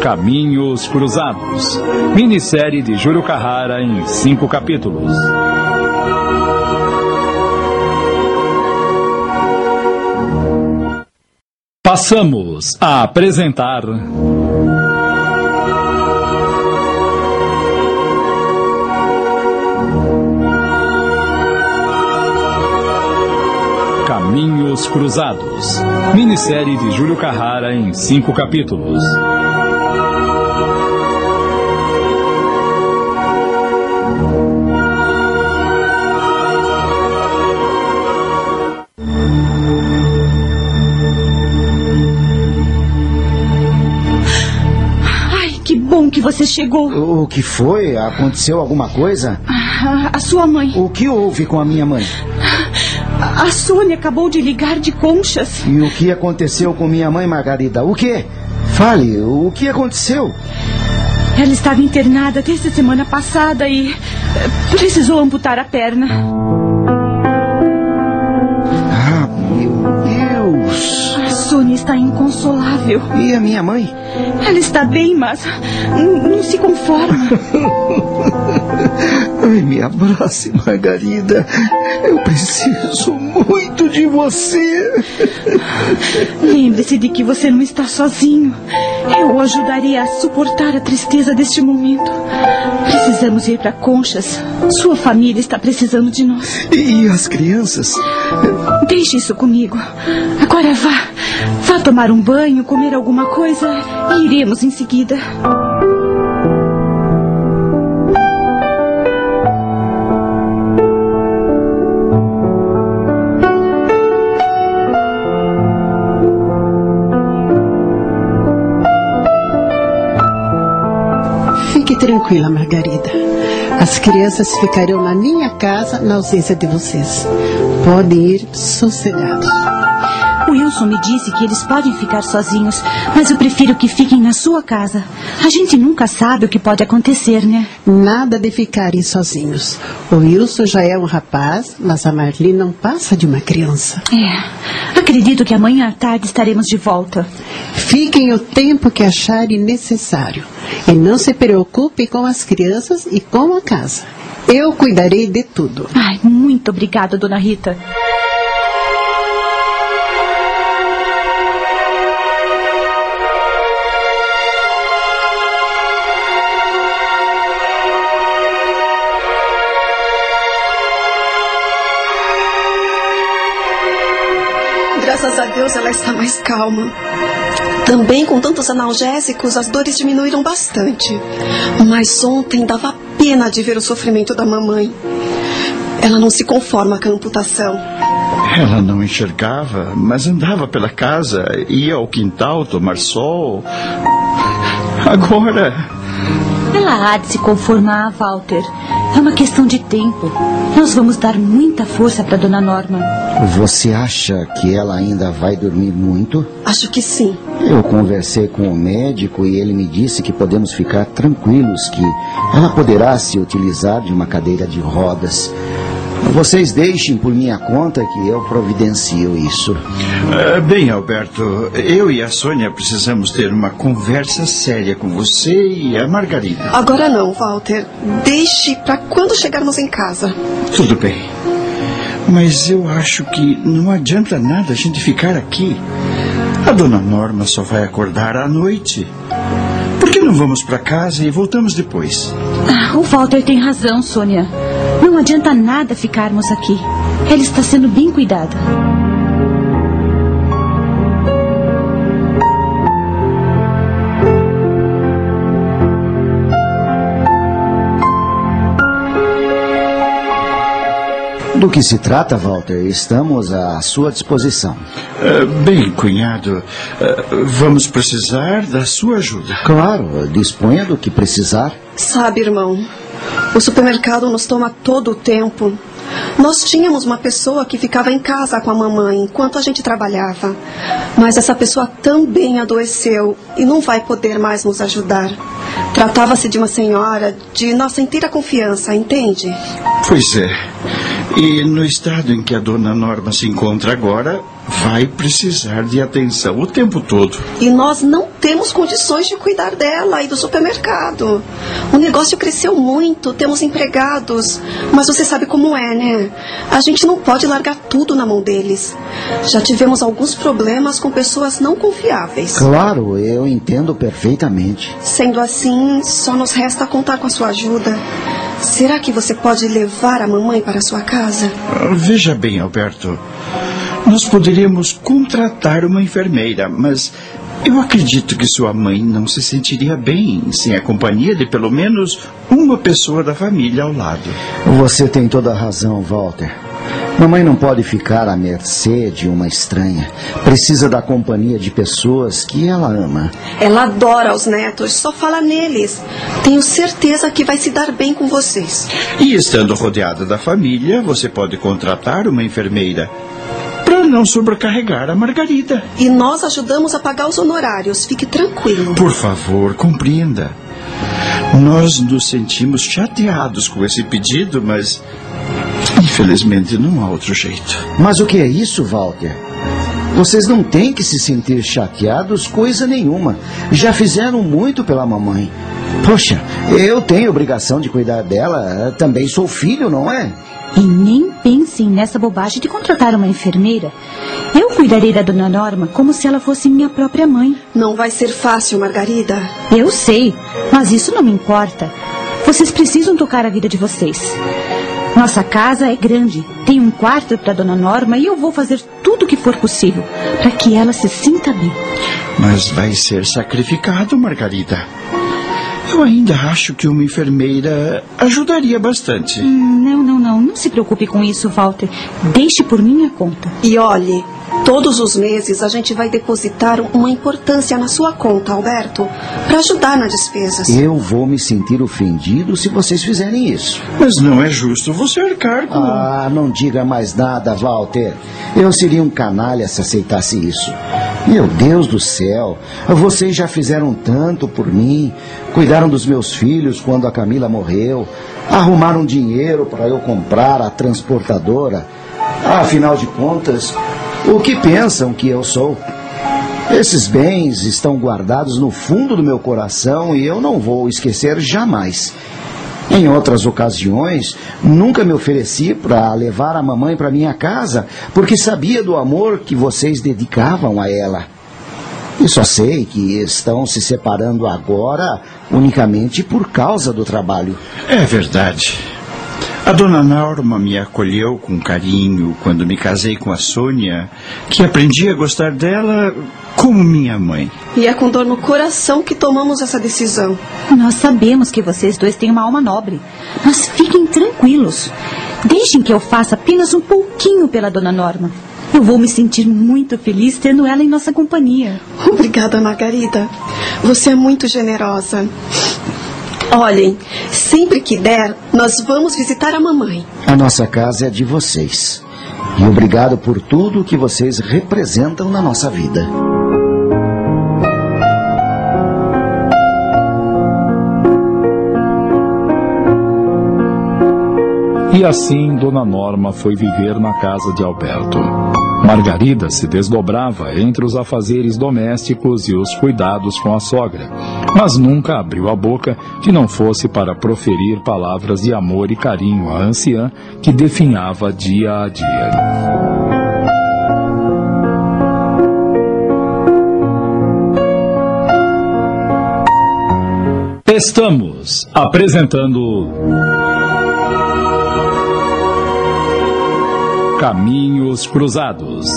Caminhos Cruzados. Minissérie de Júlio Carrara em cinco capítulos. Passamos a apresentar. Caminhos Cruzados. Minissérie de Júlio Carrara em cinco capítulos. Você chegou. O que foi? Aconteceu alguma coisa? A, a sua mãe. O que houve com a minha mãe? A, a Sônia acabou de ligar de conchas. E o que aconteceu com minha mãe, Margarida? O que? Fale, o que aconteceu? Ela estava internada desde a semana passada e eh, precisou amputar a perna. Está inconsolável. E a minha mãe? Ela está bem, mas não se conforma. Ai, me abrace, Margarida. Eu preciso muito de você. Lembre-se de que você não está sozinho. Eu o ajudaria a suportar a tristeza deste momento. Precisamos ir para Conchas. Sua família está precisando de nós. E as crianças? Deixe isso comigo. Agora vá. Vá tomar um banho, comer alguma coisa e iremos em seguida. Fique tranquila, Margarida. As crianças ficarão na minha casa na ausência de vocês. Podem ir sossegados. Wilson me disse que eles podem ficar sozinhos, mas eu prefiro que fiquem na sua casa. A gente nunca sabe o que pode acontecer, né? Nada de ficarem sozinhos. O Wilson já é um rapaz, mas a Marli não passa de uma criança. É. Acredito que amanhã à tarde estaremos de volta. Fiquem o tempo que acharem necessário. E não se preocupem com as crianças e com a casa. Eu cuidarei de tudo. Ai, muito obrigada, dona Rita. Deus ela está mais calma. Também com tantos analgésicos, as dores diminuíram bastante. Mas ontem dava pena de ver o sofrimento da mamãe. Ela não se conforma com a amputação. Ela não enxergava, mas andava pela casa, ia ao quintal tomar sol. Agora. Ela há de se conformar, Walter. É uma questão de tempo. Nós vamos dar muita força para Dona Norma. Você acha que ela ainda vai dormir muito? Acho que sim. Eu conversei com o médico e ele me disse que podemos ficar tranquilos que ela poderá se utilizar de uma cadeira de rodas. Vocês deixem por minha conta que eu providencio isso. Ah, bem, Alberto, eu e a Sônia precisamos ter uma conversa séria com você e a Margarida. Agora não, Walter. Deixe para quando chegarmos em casa. Tudo bem. Mas eu acho que não adianta nada a gente ficar aqui. A dona Norma só vai acordar à noite. Por que não vamos para casa e voltamos depois? Ah, o Walter tem razão, Sônia. Não adianta nada ficarmos aqui. Ela está sendo bem cuidada. Do que se trata, Walter? Estamos à sua disposição. Uh, bem, cunhado, uh, vamos precisar da sua ajuda. Claro, disponha do que precisar. Sabe, irmão, o supermercado nos toma todo o tempo. Nós tínhamos uma pessoa que ficava em casa com a mamãe enquanto a gente trabalhava. Mas essa pessoa também adoeceu e não vai poder mais nos ajudar. Tratava-se de uma senhora de nossa inteira confiança, entende? Pois é. E no estado em que a dona Norma se encontra agora, vai precisar de atenção o tempo todo. E nós não temos condições de cuidar dela e do supermercado. O negócio cresceu muito, temos empregados. Mas você sabe como é, né? A gente não pode largar tudo na mão deles. Já tivemos alguns problemas com pessoas não confiáveis. Claro, eu entendo perfeitamente. Sendo assim, só nos resta contar com a sua ajuda. Será que você pode levar a mamãe para a sua casa? Veja bem, Alberto. Nós poderíamos contratar uma enfermeira, mas eu acredito que sua mãe não se sentiria bem sem a companhia de pelo menos uma pessoa da família ao lado. Você tem toda a razão, Walter. Mamãe não pode ficar à mercê de uma estranha. Precisa da companhia de pessoas que ela ama. Ela adora os netos, só fala neles. Tenho certeza que vai se dar bem com vocês. E estando rodeada da família, você pode contratar uma enfermeira não sobrecarregar a Margarida. E nós ajudamos a pagar os honorários. Fique tranquilo. Por favor, compreenda. Nós nos sentimos chateados com esse pedido, mas infelizmente não há outro jeito. Mas o que é isso, Walter? Vocês não têm que se sentir chateados coisa nenhuma. Já fizeram muito pela mamãe. Poxa, eu tenho obrigação de cuidar dela. Também sou filho, não é? E nem pensem nessa bobagem de contratar uma enfermeira. Eu cuidarei da dona Norma como se ela fosse minha própria mãe. Não vai ser fácil, Margarida. Eu sei, mas isso não me importa. Vocês precisam tocar a vida de vocês. Nossa casa é grande, tem um quarto para dona Norma e eu vou fazer tudo o que for possível para que ela se sinta bem. Mas vai ser sacrificado, Margarida. Eu ainda acho que uma enfermeira ajudaria bastante. Hum, não, não, não. Não se preocupe com isso, Walter. Deixe por minha conta. E olhe, Todos os meses a gente vai depositar uma importância na sua conta, Alberto, para ajudar nas despesas. Eu vou me sentir ofendido se vocês fizerem isso. Mas não é justo você arcar com. Ah, não diga mais nada, Walter. Eu seria um canalha se aceitasse isso. Meu Deus do céu, vocês já fizeram tanto por mim, cuidaram dos meus filhos quando a Camila morreu, arrumaram dinheiro para eu comprar a transportadora. Afinal de contas, o que pensam que eu sou. Esses bens estão guardados no fundo do meu coração e eu não vou esquecer jamais. Em outras ocasiões, nunca me ofereci para levar a mamãe para minha casa, porque sabia do amor que vocês dedicavam a ela. E só sei que estão se separando agora unicamente por causa do trabalho. É verdade. A dona Norma me acolheu com carinho quando me casei com a Sônia, que aprendi a gostar dela como minha mãe. E é com dor no coração que tomamos essa decisão. Nós sabemos que vocês dois têm uma alma nobre. Mas fiquem tranquilos. Deixem que eu faça apenas um pouquinho pela dona Norma. Eu vou me sentir muito feliz tendo ela em nossa companhia. Obrigada, Margarida. Você é muito generosa. Olhem, sempre que der, nós vamos visitar a mamãe. A nossa casa é de vocês. E obrigado por tudo que vocês representam na nossa vida. E assim Dona Norma foi viver na casa de Alberto. Margarida se desdobrava entre os afazeres domésticos e os cuidados com a sogra, mas nunca abriu a boca que não fosse para proferir palavras de amor e carinho à anciã que definhava dia a dia. Estamos apresentando Caminhos Cruzados.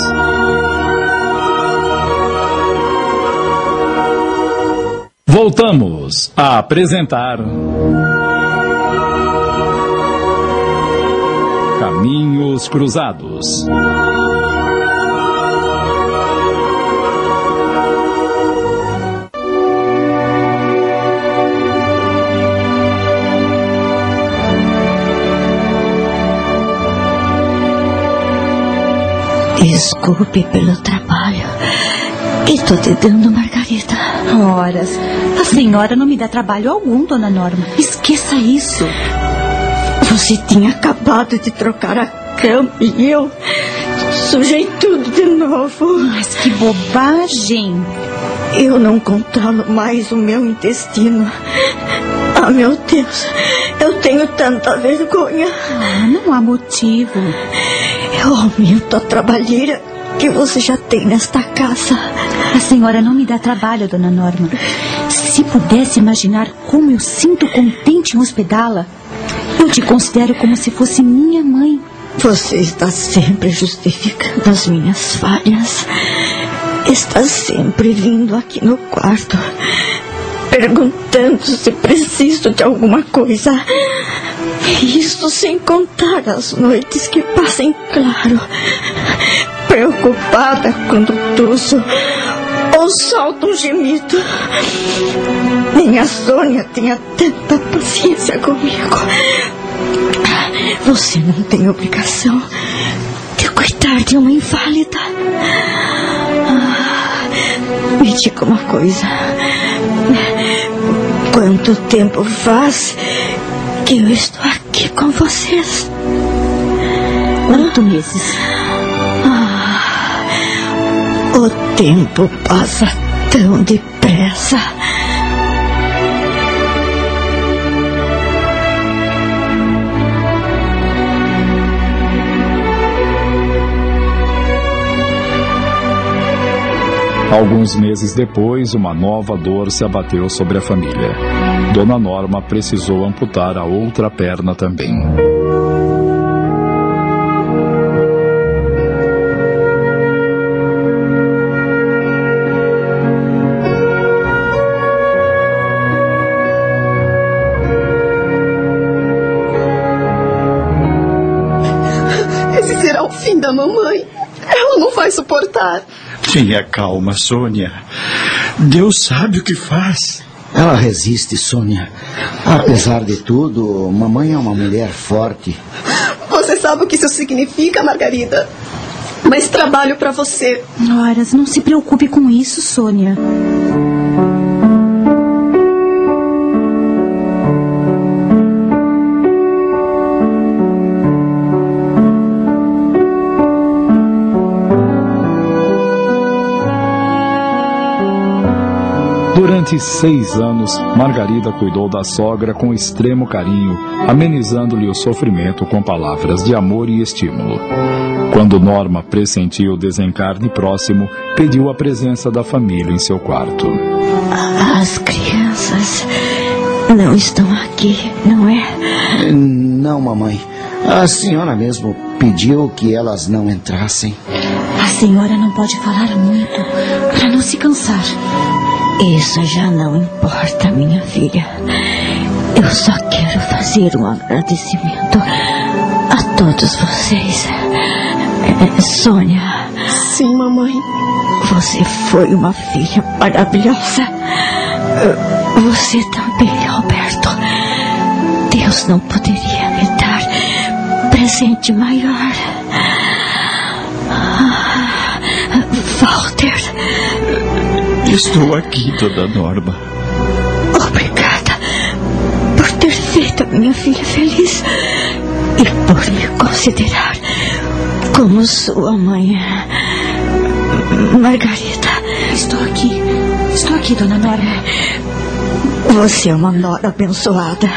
Voltamos a apresentar. Caminhos Cruzados. Desculpe pelo trabalho estou te dando, Margarida. Horas. A senhora não me dá trabalho algum, dona Norma. Esqueça isso. Você tinha acabado de trocar a cama e eu sujei tudo de novo. Mas que bobagem. Eu não controlo mais o meu intestino. Ah, meu Deus, eu tenho tanta vergonha. Ah, não há motivo. Eu aumento a trabalheira que você já tem nesta casa. A senhora não me dá trabalho, dona Norma. Se pudesse imaginar como eu sinto contente em hospedá-la, eu te considero como se fosse minha mãe. Você está sempre justificando as minhas falhas. Está sempre vindo aqui no quarto, perguntando se preciso de alguma coisa. Isso sem contar as noites que passam claro, preocupada quando tuço ou solto um gemido. Nem a Sônia tinha tanta paciência comigo. Você não tem obrigação de cuidar de uma inválida. Ah, me diga uma coisa. Quanto tempo faz que eu estou aqui com vocês? Oito meses. O tempo passa tão depressa. Alguns meses depois, uma nova dor se abateu sobre a família. Dona Norma precisou amputar a outra perna também. Tenha calma, Sônia. Deus sabe o que faz. Ela resiste, Sônia. Apesar de tudo, mamãe é uma mulher forte. Você sabe o que isso significa, Margarida? Mas trabalho para você. Horas, não se preocupe com isso, Sônia. Durante seis anos, Margarida cuidou da sogra com extremo carinho, amenizando-lhe o sofrimento com palavras de amor e estímulo. Quando Norma pressentiu o desencarne próximo, pediu a presença da família em seu quarto. As crianças não estão aqui, não é? Não, mamãe. A senhora mesmo pediu que elas não entrassem. A senhora não pode falar muito para não se cansar. Isso já não importa, minha filha. Eu só quero fazer um agradecimento a todos vocês. É, Sônia. Sim, mamãe. Você foi uma filha maravilhosa. Você também, Alberto. Deus não poderia me dar presente maior. Ah, Walter. Estou aqui, dona Norma. Obrigada por ter feito a minha filha feliz e por me considerar como sua mãe. Margarida. Estou aqui. Estou aqui, dona Norma. Você é uma nora abençoada.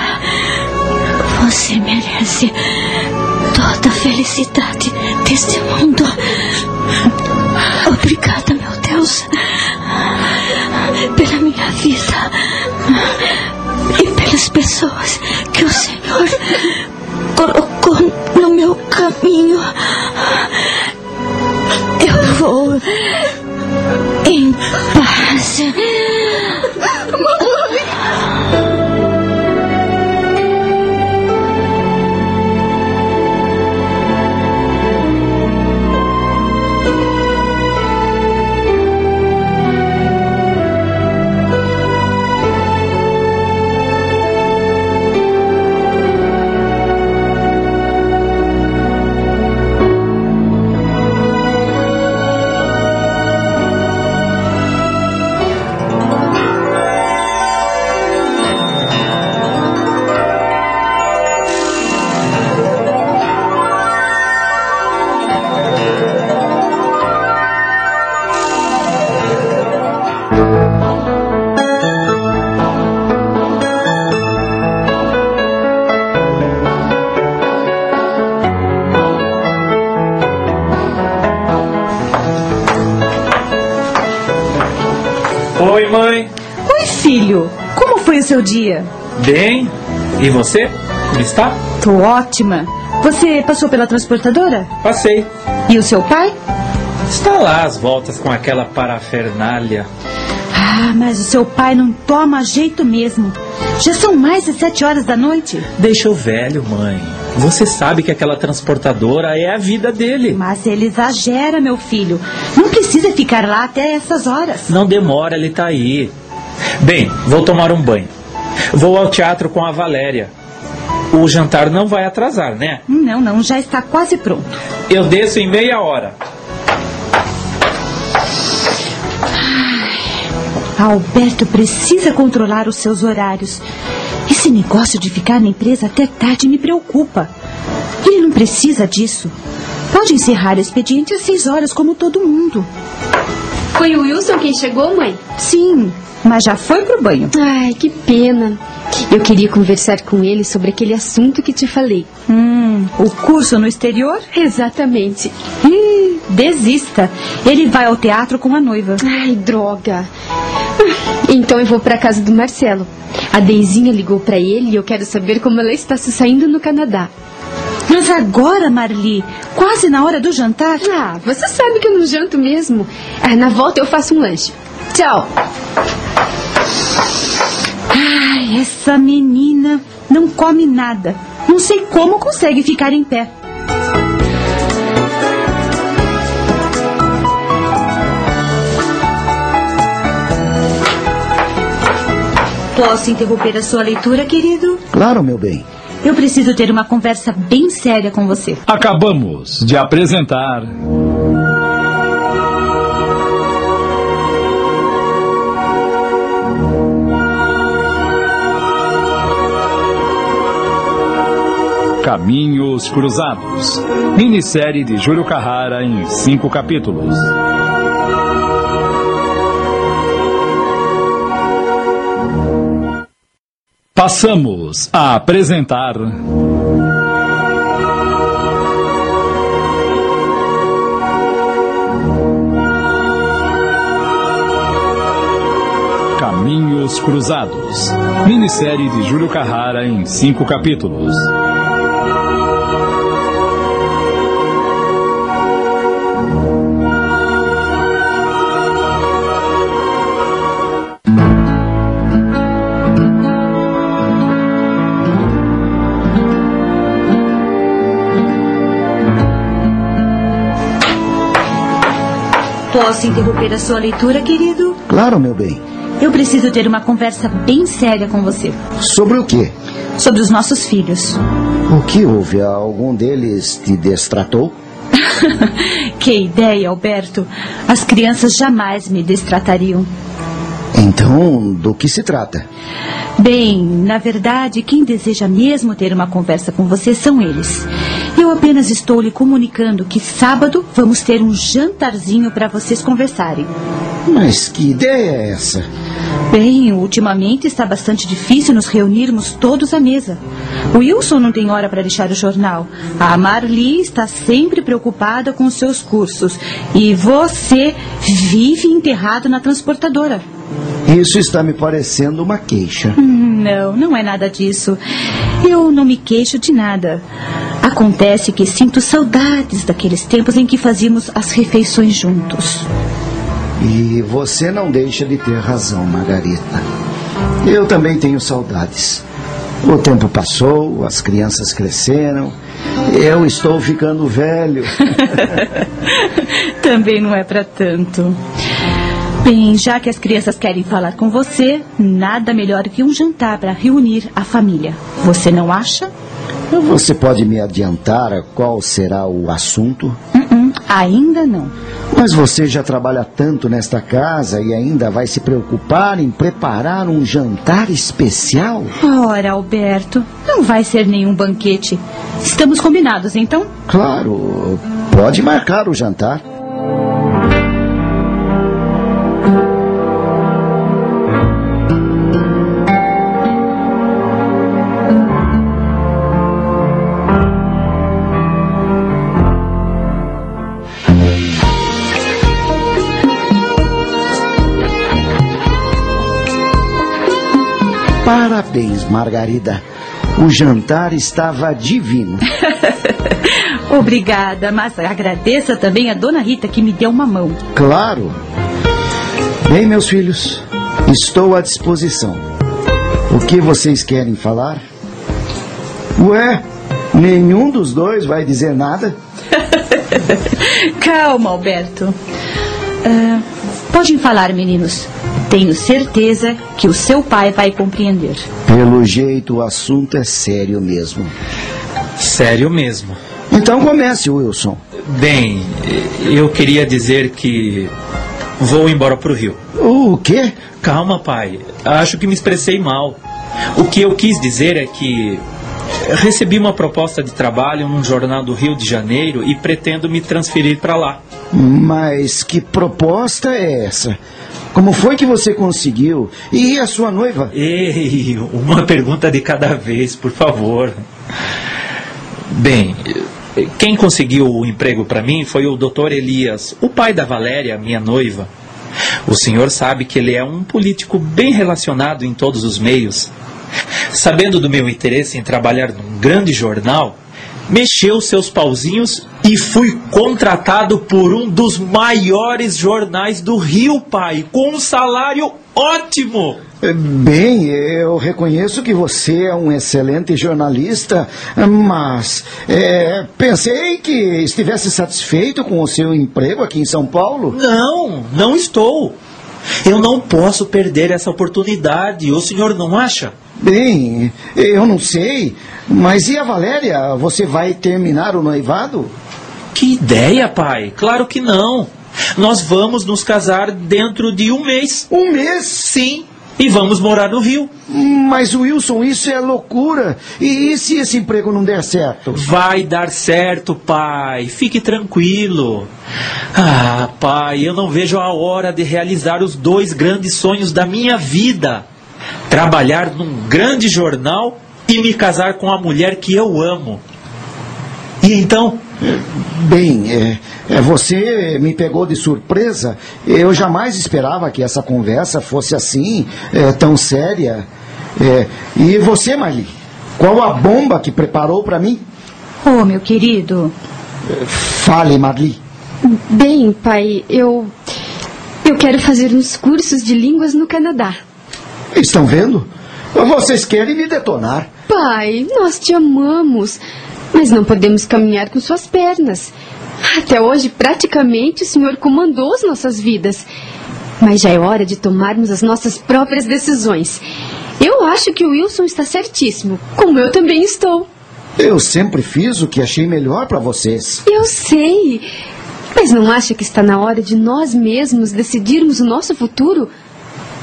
Você merece toda a felicidade deste mundo. Obrigada, meu Deus, pela minha vida e pelas pessoas que o Senhor colocou no meu caminho. Eu vou em paz. Oi, mãe. Oi, filho. Como foi o seu dia? Bem. E você? Como está? Tô ótima. Você passou pela transportadora? Passei. E o seu pai? Está lá às voltas com aquela parafernália. Ah, mas o seu pai não toma jeito mesmo. Já são mais de sete horas da noite. Deixa o velho, mãe. Você sabe que aquela transportadora é a vida dele. Mas ele exagera, meu filho. Não precisa ficar lá até essas horas. Não demora, ele tá aí. Bem, vou tomar um banho. Vou ao teatro com a Valéria. O jantar não vai atrasar, né? Não, não, já está quase pronto. Eu desço em meia hora. Alberto precisa controlar os seus horários. Esse negócio de ficar na empresa até tarde me preocupa. Ele não precisa disso. Pode encerrar o expediente às seis horas, como todo mundo. Foi o Wilson quem chegou, mãe? Sim, mas já foi pro banho. Ai, que pena. Eu queria conversar com ele sobre aquele assunto que te falei. Hum, o curso no exterior? Exatamente. Ih, desista. Ele vai ao teatro com a noiva. Ai, droga. Então eu vou para casa do Marcelo. A Deizinha ligou para ele e eu quero saber como ela está se saindo no Canadá. Mas agora, Marli, quase na hora do jantar. Ah, você sabe que eu não janto mesmo. Ah, na volta eu faço um lanche. Tchau. Ai, essa menina não come nada. Não sei como consegue ficar em pé. Posso interromper a sua leitura, querido? Claro, meu bem. Eu preciso ter uma conversa bem séria com você. Acabamos de apresentar. Caminhos Cruzados. Minissérie de Júlio Carrara em cinco capítulos. Passamos a apresentar. Caminhos Cruzados. Minissérie de Júlio Carrara em cinco capítulos. Posso interromper a sua leitura, querido? Claro, meu bem. Eu preciso ter uma conversa bem séria com você. Sobre o quê? Sobre os nossos filhos. O que houve? Algum deles te destratou? que ideia, Alberto. As crianças jamais me destratariam. Então, do que se trata? Bem, na verdade, quem deseja mesmo ter uma conversa com você são eles. Eu apenas estou lhe comunicando que sábado vamos ter um jantarzinho para vocês conversarem. Mas que ideia é essa? Bem, ultimamente está bastante difícil nos reunirmos todos à mesa. O Wilson não tem hora para deixar o jornal. A Marli está sempre preocupada com seus cursos. E você vive enterrado na transportadora. Isso está me parecendo uma queixa. Não, não é nada disso. Eu não me queixo de nada. Acontece que sinto saudades daqueles tempos em que fazíamos as refeições juntos. E você não deixa de ter razão, Margarita. Eu também tenho saudades. O tempo passou, as crianças cresceram. Eu estou ficando velho. também não é para tanto. Bem, já que as crianças querem falar com você, nada melhor que um jantar para reunir a família. Você não acha? Você pode me adiantar qual será o assunto? Uh -uh, ainda não. Mas você já trabalha tanto nesta casa e ainda vai se preocupar em preparar um jantar especial? Ora, Alberto, não vai ser nenhum banquete. Estamos combinados, então? Claro, pode marcar o jantar. Parabéns, Margarida. O jantar estava divino. Obrigada, mas agradeça também a dona Rita que me deu uma mão. Claro. Bem, meus filhos, estou à disposição. O que vocês querem falar? Ué, nenhum dos dois vai dizer nada? Calma, Alberto. Uh, podem falar, meninos. Tenho certeza que o seu pai vai compreender. Pelo jeito, o assunto é sério mesmo. Sério mesmo. Então comece, Wilson. Bem, eu queria dizer que vou embora para o Rio. O quê? Calma, pai. Acho que me expressei mal. O que eu quis dizer é que recebi uma proposta de trabalho num jornal do Rio de Janeiro e pretendo me transferir para lá. Mas que proposta é essa? Como foi que você conseguiu? E a sua noiva? Ei, uma pergunta de cada vez, por favor. Bem, quem conseguiu o emprego para mim foi o Dr. Elias, o pai da Valéria, minha noiva. O senhor sabe que ele é um político bem relacionado em todos os meios. Sabendo do meu interesse em trabalhar num grande jornal, mexeu seus pauzinhos e fui contratado por um dos maiores jornais do Rio, pai, com um salário ótimo. Bem, eu reconheço que você é um excelente jornalista, mas é, pensei que estivesse satisfeito com o seu emprego aqui em São Paulo. Não, não estou. Eu não posso perder essa oportunidade, o senhor não acha? Bem, eu não sei, mas e a Valéria? Você vai terminar o noivado? Que ideia, pai! Claro que não. Nós vamos nos casar dentro de um mês. Um mês? Sim. E vamos morar no Rio. Mas, Wilson, isso é loucura. E, e se esse emprego não der certo? Vai dar certo, pai. Fique tranquilo. Ah, pai, eu não vejo a hora de realizar os dois grandes sonhos da minha vida trabalhar num grande jornal e me casar com a mulher que eu amo. E então? Bem, é, é, você me pegou de surpresa. Eu jamais esperava que essa conversa fosse assim, é, tão séria. É, e você, Marli? Qual a bomba que preparou para mim? Oh, meu querido. Fale, Marli. Bem, pai, eu. Eu quero fazer uns cursos de línguas no Canadá. Estão vendo? Vocês querem me detonar. Pai, nós te amamos, mas não podemos caminhar com suas pernas. Até hoje, praticamente, o Senhor comandou as nossas vidas. Mas já é hora de tomarmos as nossas próprias decisões. Eu acho que o Wilson está certíssimo, como eu também estou. Eu sempre fiz o que achei melhor para vocês. Eu sei. Mas não acha que está na hora de nós mesmos decidirmos o nosso futuro?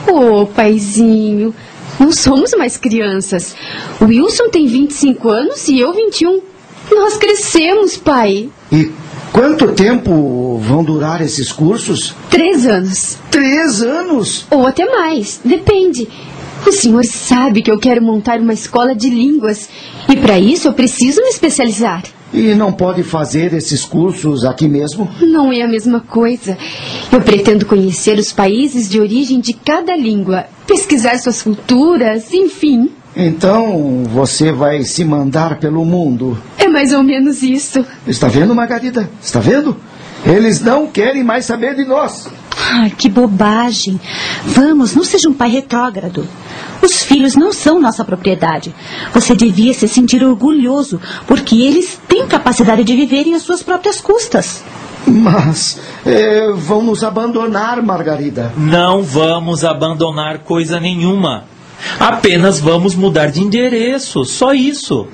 Ô, oh, paizinho, não somos mais crianças. O Wilson tem 25 anos e eu 21. Nós crescemos, pai. E quanto tempo vão durar esses cursos? Três anos. Três anos? Ou até mais, depende. O senhor sabe que eu quero montar uma escola de línguas e para isso eu preciso me especializar. E não pode fazer esses cursos aqui mesmo? Não é a mesma coisa. Eu pretendo conhecer os países de origem de cada língua, pesquisar suas culturas, enfim. Então você vai se mandar pelo mundo? É mais ou menos isso. Está vendo, Margarida? Está vendo? Eles não querem mais saber de nós. Ai, que bobagem. Vamos, não seja um pai retrógrado. Os filhos não são nossa propriedade. Você devia se sentir orgulhoso, porque eles têm capacidade de viverem às suas próprias custas. Mas é, vão nos abandonar, Margarida. Não vamos abandonar coisa nenhuma. Apenas vamos mudar de endereço, só isso.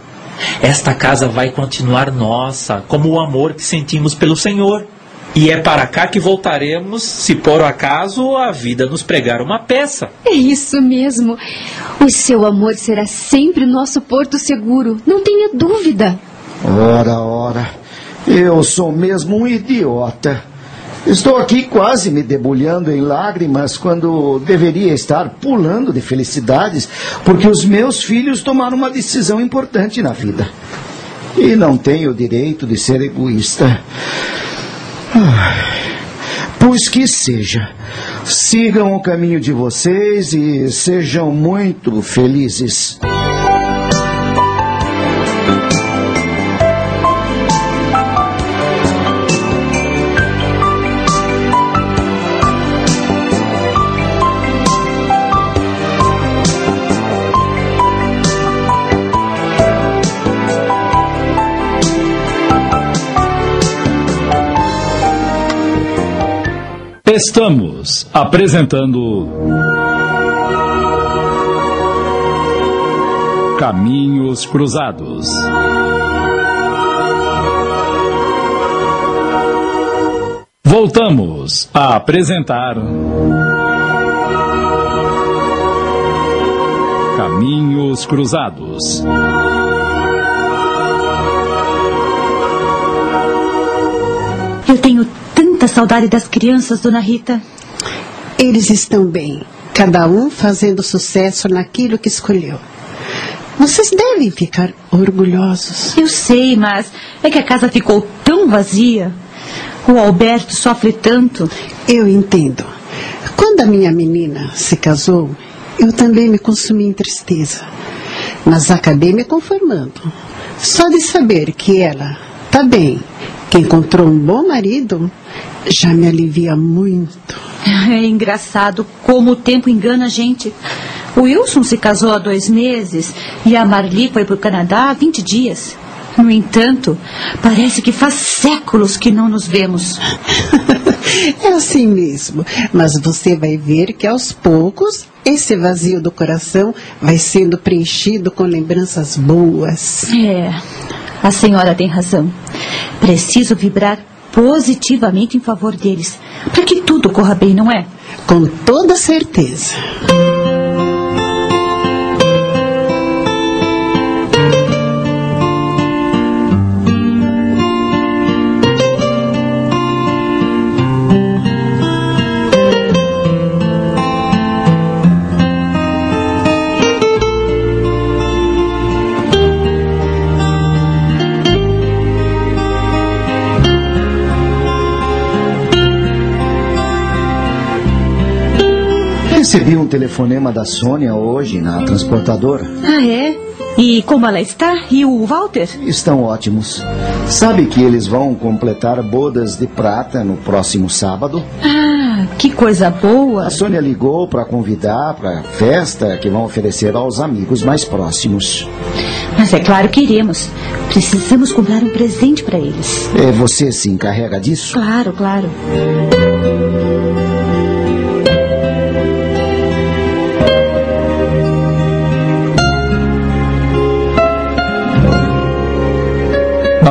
Esta casa vai continuar nossa, como o amor que sentimos pelo Senhor. E é para cá que voltaremos, se por acaso a vida nos pregar uma peça. É isso mesmo. O seu amor será sempre nosso porto seguro, não tenha dúvida. Ora, ora, eu sou mesmo um idiota. Estou aqui quase me debulhando em lágrimas quando deveria estar pulando de felicidades, porque os meus filhos tomaram uma decisão importante na vida. E não tenho o direito de ser egoísta. Pois que seja. Sigam o caminho de vocês e sejam muito felizes. Estamos apresentando Caminhos Cruzados. Voltamos a apresentar Caminhos Cruzados. Tanta saudade das crianças, dona Rita. Eles estão bem, cada um fazendo sucesso naquilo que escolheu. Vocês devem ficar orgulhosos. Eu sei, mas é que a casa ficou tão vazia. O Alberto sofre tanto. Eu entendo. Quando a minha menina se casou, eu também me consumi em tristeza. Mas acabei me conformando. Só de saber que ela está bem, que encontrou um bom marido, já me alivia muito. É engraçado como o tempo engana a gente. O Wilson se casou há dois meses e a Marli foi para o Canadá há 20 dias. No entanto, parece que faz séculos que não nos vemos. é assim mesmo. Mas você vai ver que aos poucos esse vazio do coração vai sendo preenchido com lembranças boas. É, a senhora tem razão. Preciso vibrar positivamente em favor deles, para que tudo corra bem, não é? Com toda certeza. Recebi um telefonema da Sônia hoje na transportadora. Ah, é? E como ela está? E o Walter? Estão ótimos. Sabe que eles vão completar bodas de prata no próximo sábado? Ah, que coisa boa. A Sônia ligou para convidar para a festa que vão oferecer aos amigos mais próximos. Mas é claro que iremos. Precisamos comprar um presente para eles. É, você se encarrega disso? Claro, claro.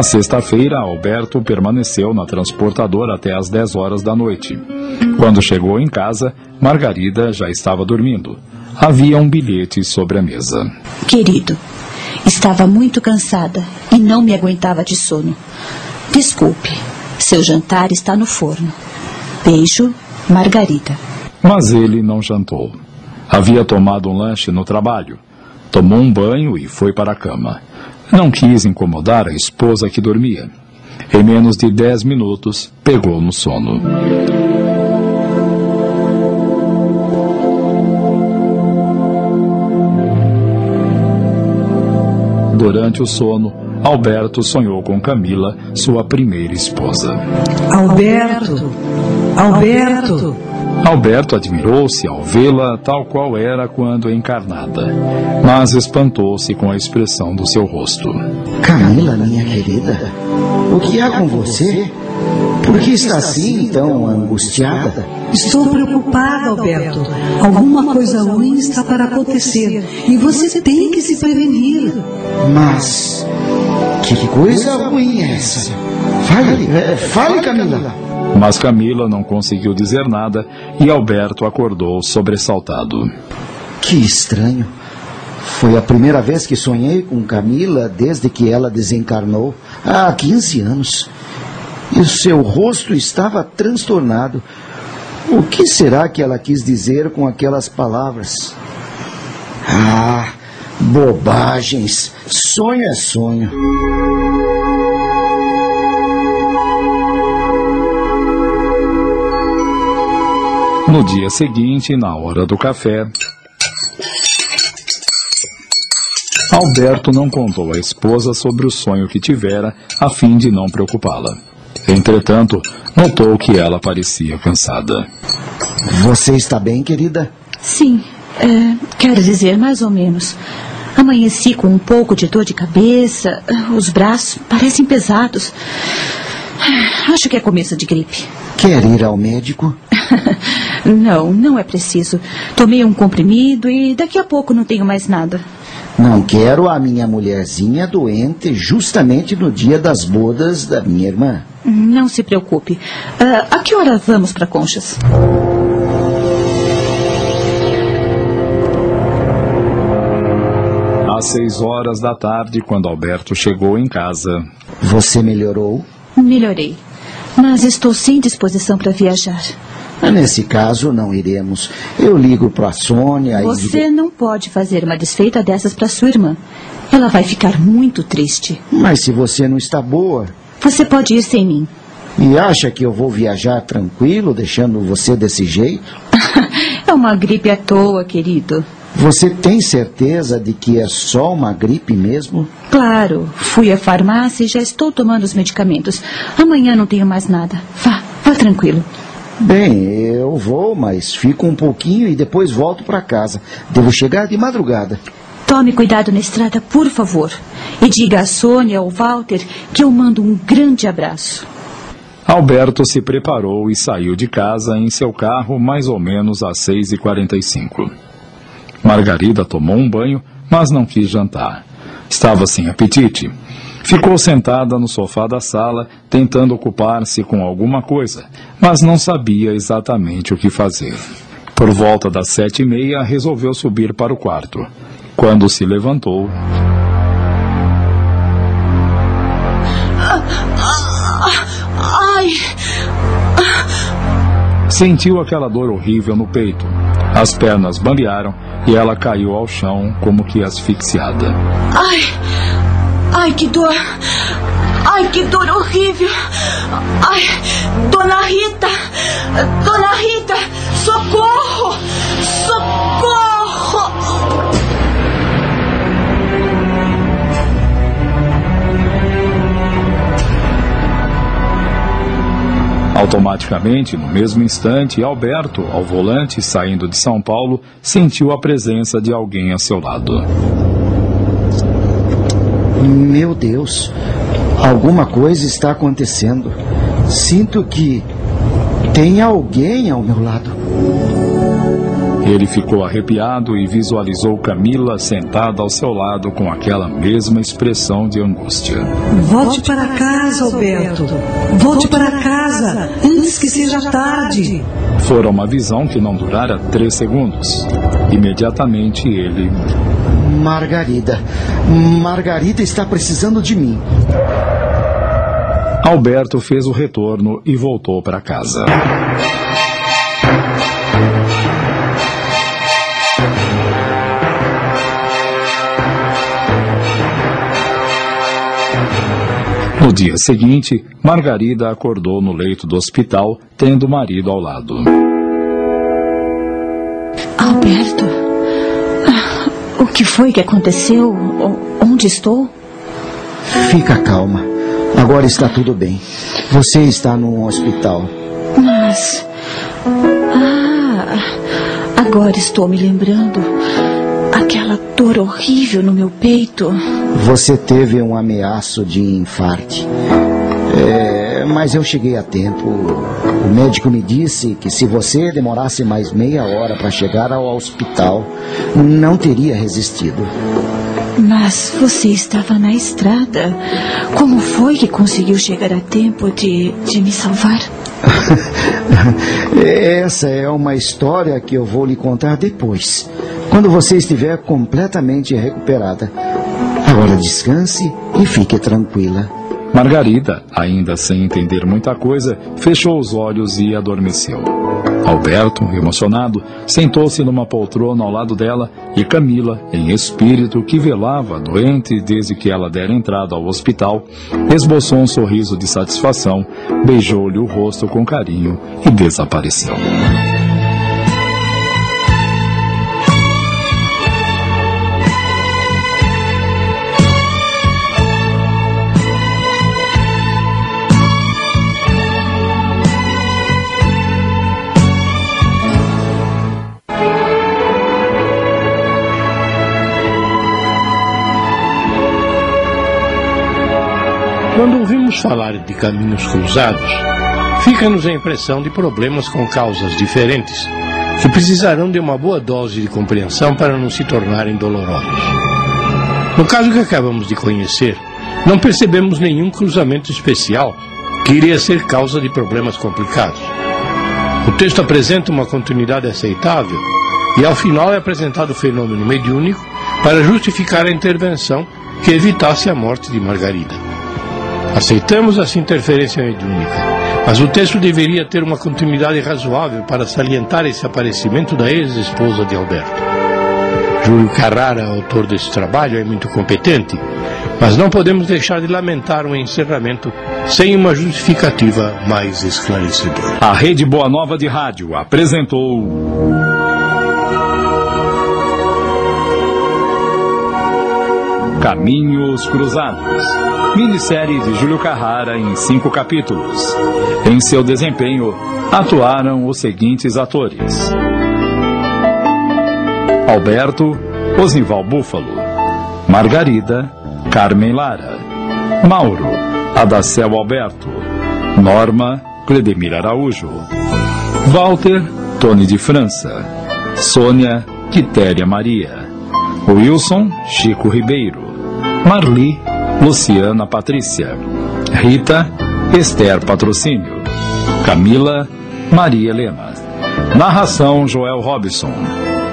Na sexta-feira, Alberto permaneceu na transportadora até às 10 horas da noite. Quando chegou em casa, Margarida já estava dormindo. Havia um bilhete sobre a mesa. Querido, estava muito cansada e não me aguentava de sono. Desculpe, seu jantar está no forno. Beijo, Margarida. Mas ele não jantou. Havia tomado um lanche no trabalho. Tomou um banho e foi para a cama. Não quis incomodar a esposa que dormia. Em menos de dez minutos, pegou no sono. Durante o sono, Alberto sonhou com Camila, sua primeira esposa. Alberto! Alberto! Alberto admirou-se ao vê-la tal qual era quando encarnada, mas espantou-se com a expressão do seu rosto. Camila, minha querida, o que há com você? Por que está assim tão angustiada? Estou preocupada, Alberto. Alguma coisa ruim está para acontecer e você tem que se prevenir. Mas que coisa ruim é essa? Fale, é, fale, Camila. Mas Camila não conseguiu dizer nada e Alberto acordou sobressaltado. Que estranho. Foi a primeira vez que sonhei com Camila desde que ela desencarnou, há 15 anos. E o seu rosto estava transtornado. O que será que ela quis dizer com aquelas palavras? Ah, bobagens. Sonho é sonho. No dia seguinte, na hora do café, Alberto não contou à esposa sobre o sonho que tivera, a fim de não preocupá-la. Entretanto, notou que ela parecia cansada. Você está bem, querida? Sim, é, quero dizer, mais ou menos. Amanheci com um pouco de dor de cabeça, os braços parecem pesados. Acho que é começo de gripe. Quer ir ao médico? não, não é preciso. Tomei um comprimido e daqui a pouco não tenho mais nada. Não quero a minha mulherzinha doente justamente no dia das bodas da minha irmã. Não se preocupe. Uh, a que hora vamos para Conchas? Às seis horas da tarde, quando Alberto chegou em casa. Você melhorou? Melhorei. Mas estou sem disposição para viajar. Nesse caso, não iremos. Eu ligo para a Sônia Você e... não pode fazer uma desfeita dessas para sua irmã. Ela vai ficar muito triste. Mas se você não está boa. Você pode ir sem mim. E acha que eu vou viajar tranquilo, deixando você desse jeito? é uma gripe à toa, querido. Você tem certeza de que é só uma gripe mesmo? Claro. Fui à farmácia e já estou tomando os medicamentos. Amanhã não tenho mais nada. Vá, vá tranquilo. Bem, eu vou, mas fico um pouquinho e depois volto para casa. Devo chegar de madrugada. Tome cuidado na estrada, por favor. E diga a Sônia ou Walter que eu mando um grande abraço. Alberto se preparou e saiu de casa em seu carro mais ou menos às 6h45. Margarida tomou um banho, mas não quis jantar. Estava sem apetite. Ficou sentada no sofá da sala, tentando ocupar-se com alguma coisa, mas não sabia exatamente o que fazer. Por volta das sete e meia, resolveu subir para o quarto. Quando se levantou. Ai! Sentiu aquela dor horrível no peito. As pernas bambearam e ela caiu ao chão como que asfixiada. Ai! Ai, que dor! Ai, que dor horrível! Ai, Dona Rita! Dona Rita! Socorro! Socorro! Automaticamente, no mesmo instante, Alberto, ao volante, saindo de São Paulo, sentiu a presença de alguém a seu lado. Meu Deus, alguma coisa está acontecendo. Sinto que tem alguém ao meu lado. Ele ficou arrepiado e visualizou Camila sentada ao seu lado com aquela mesma expressão de angústia. Volte para casa, Alberto. Volte para casa antes que seja tarde. Fora uma visão que não durara três segundos. Imediatamente ele Margarida. Margarida está precisando de mim. Alberto fez o retorno e voltou para casa. No dia seguinte, Margarida acordou no leito do hospital, tendo o marido ao lado. Alberto? O que foi que aconteceu? Onde estou? Fica calma. Agora está tudo bem. Você está no hospital. Mas. Ah, agora estou me lembrando. Aquela dor horrível no meu peito. Você teve um ameaço de infarte. É, mas eu cheguei a tempo. O médico me disse que se você demorasse mais meia hora para chegar ao hospital, não teria resistido. Mas você estava na estrada. Como foi que conseguiu chegar a tempo de, de me salvar? Essa é uma história que eu vou lhe contar depois, quando você estiver completamente recuperada. Agora descanse e fique tranquila. Margarida, ainda sem entender muita coisa, fechou os olhos e adormeceu. Alberto, emocionado, sentou-se numa poltrona ao lado dela e Camila, em espírito que velava doente desde que ela dera entrada ao hospital, esboçou um sorriso de satisfação, beijou-lhe o rosto com carinho e desapareceu. Quando ouvimos falar de caminhos cruzados, fica-nos a impressão de problemas com causas diferentes, que precisarão de uma boa dose de compreensão para não se tornarem dolorosos. No caso que acabamos de conhecer, não percebemos nenhum cruzamento especial que iria ser causa de problemas complicados. O texto apresenta uma continuidade aceitável e, ao final, é apresentado o fenômeno mediúnico para justificar a intervenção que evitasse a morte de Margarida. Aceitamos essa interferência mediúnica, mas o texto deveria ter uma continuidade razoável para salientar esse aparecimento da ex-esposa de Alberto. Júlio Carrara, autor desse trabalho, é muito competente, mas não podemos deixar de lamentar um encerramento sem uma justificativa mais esclarecedora. A Rede Boa Nova de Rádio apresentou. Caminhos Cruzados. Minissérie de Júlio Carrara em cinco capítulos. Em seu desempenho, atuaram os seguintes atores: Alberto, Osival Búfalo, Margarida, Carmen Lara, Mauro, Adacel Alberto, Norma, Cledemir Araújo, Walter, Tony de França, Sônia, Quitéria Maria, Wilson, Chico Ribeiro, Marli, Luciana Patrícia, Rita, Esther Patrocínio, Camila, Maria Helena. Narração Joel Robson.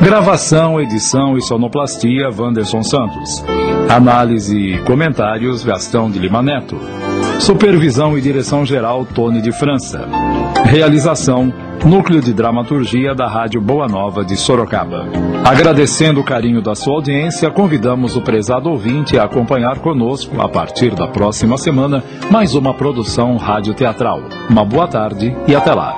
Gravação, edição e sonoplastia Wanderson Santos. Análise e comentários Gastão de Lima Neto. Supervisão e direção geral Tony de França. Realização Núcleo de Dramaturgia da Rádio Boa Nova de Sorocaba. Agradecendo o carinho da sua audiência, convidamos o prezado ouvinte a acompanhar conosco, a partir da próxima semana, mais uma produção rádio teatral. Uma boa tarde e até lá.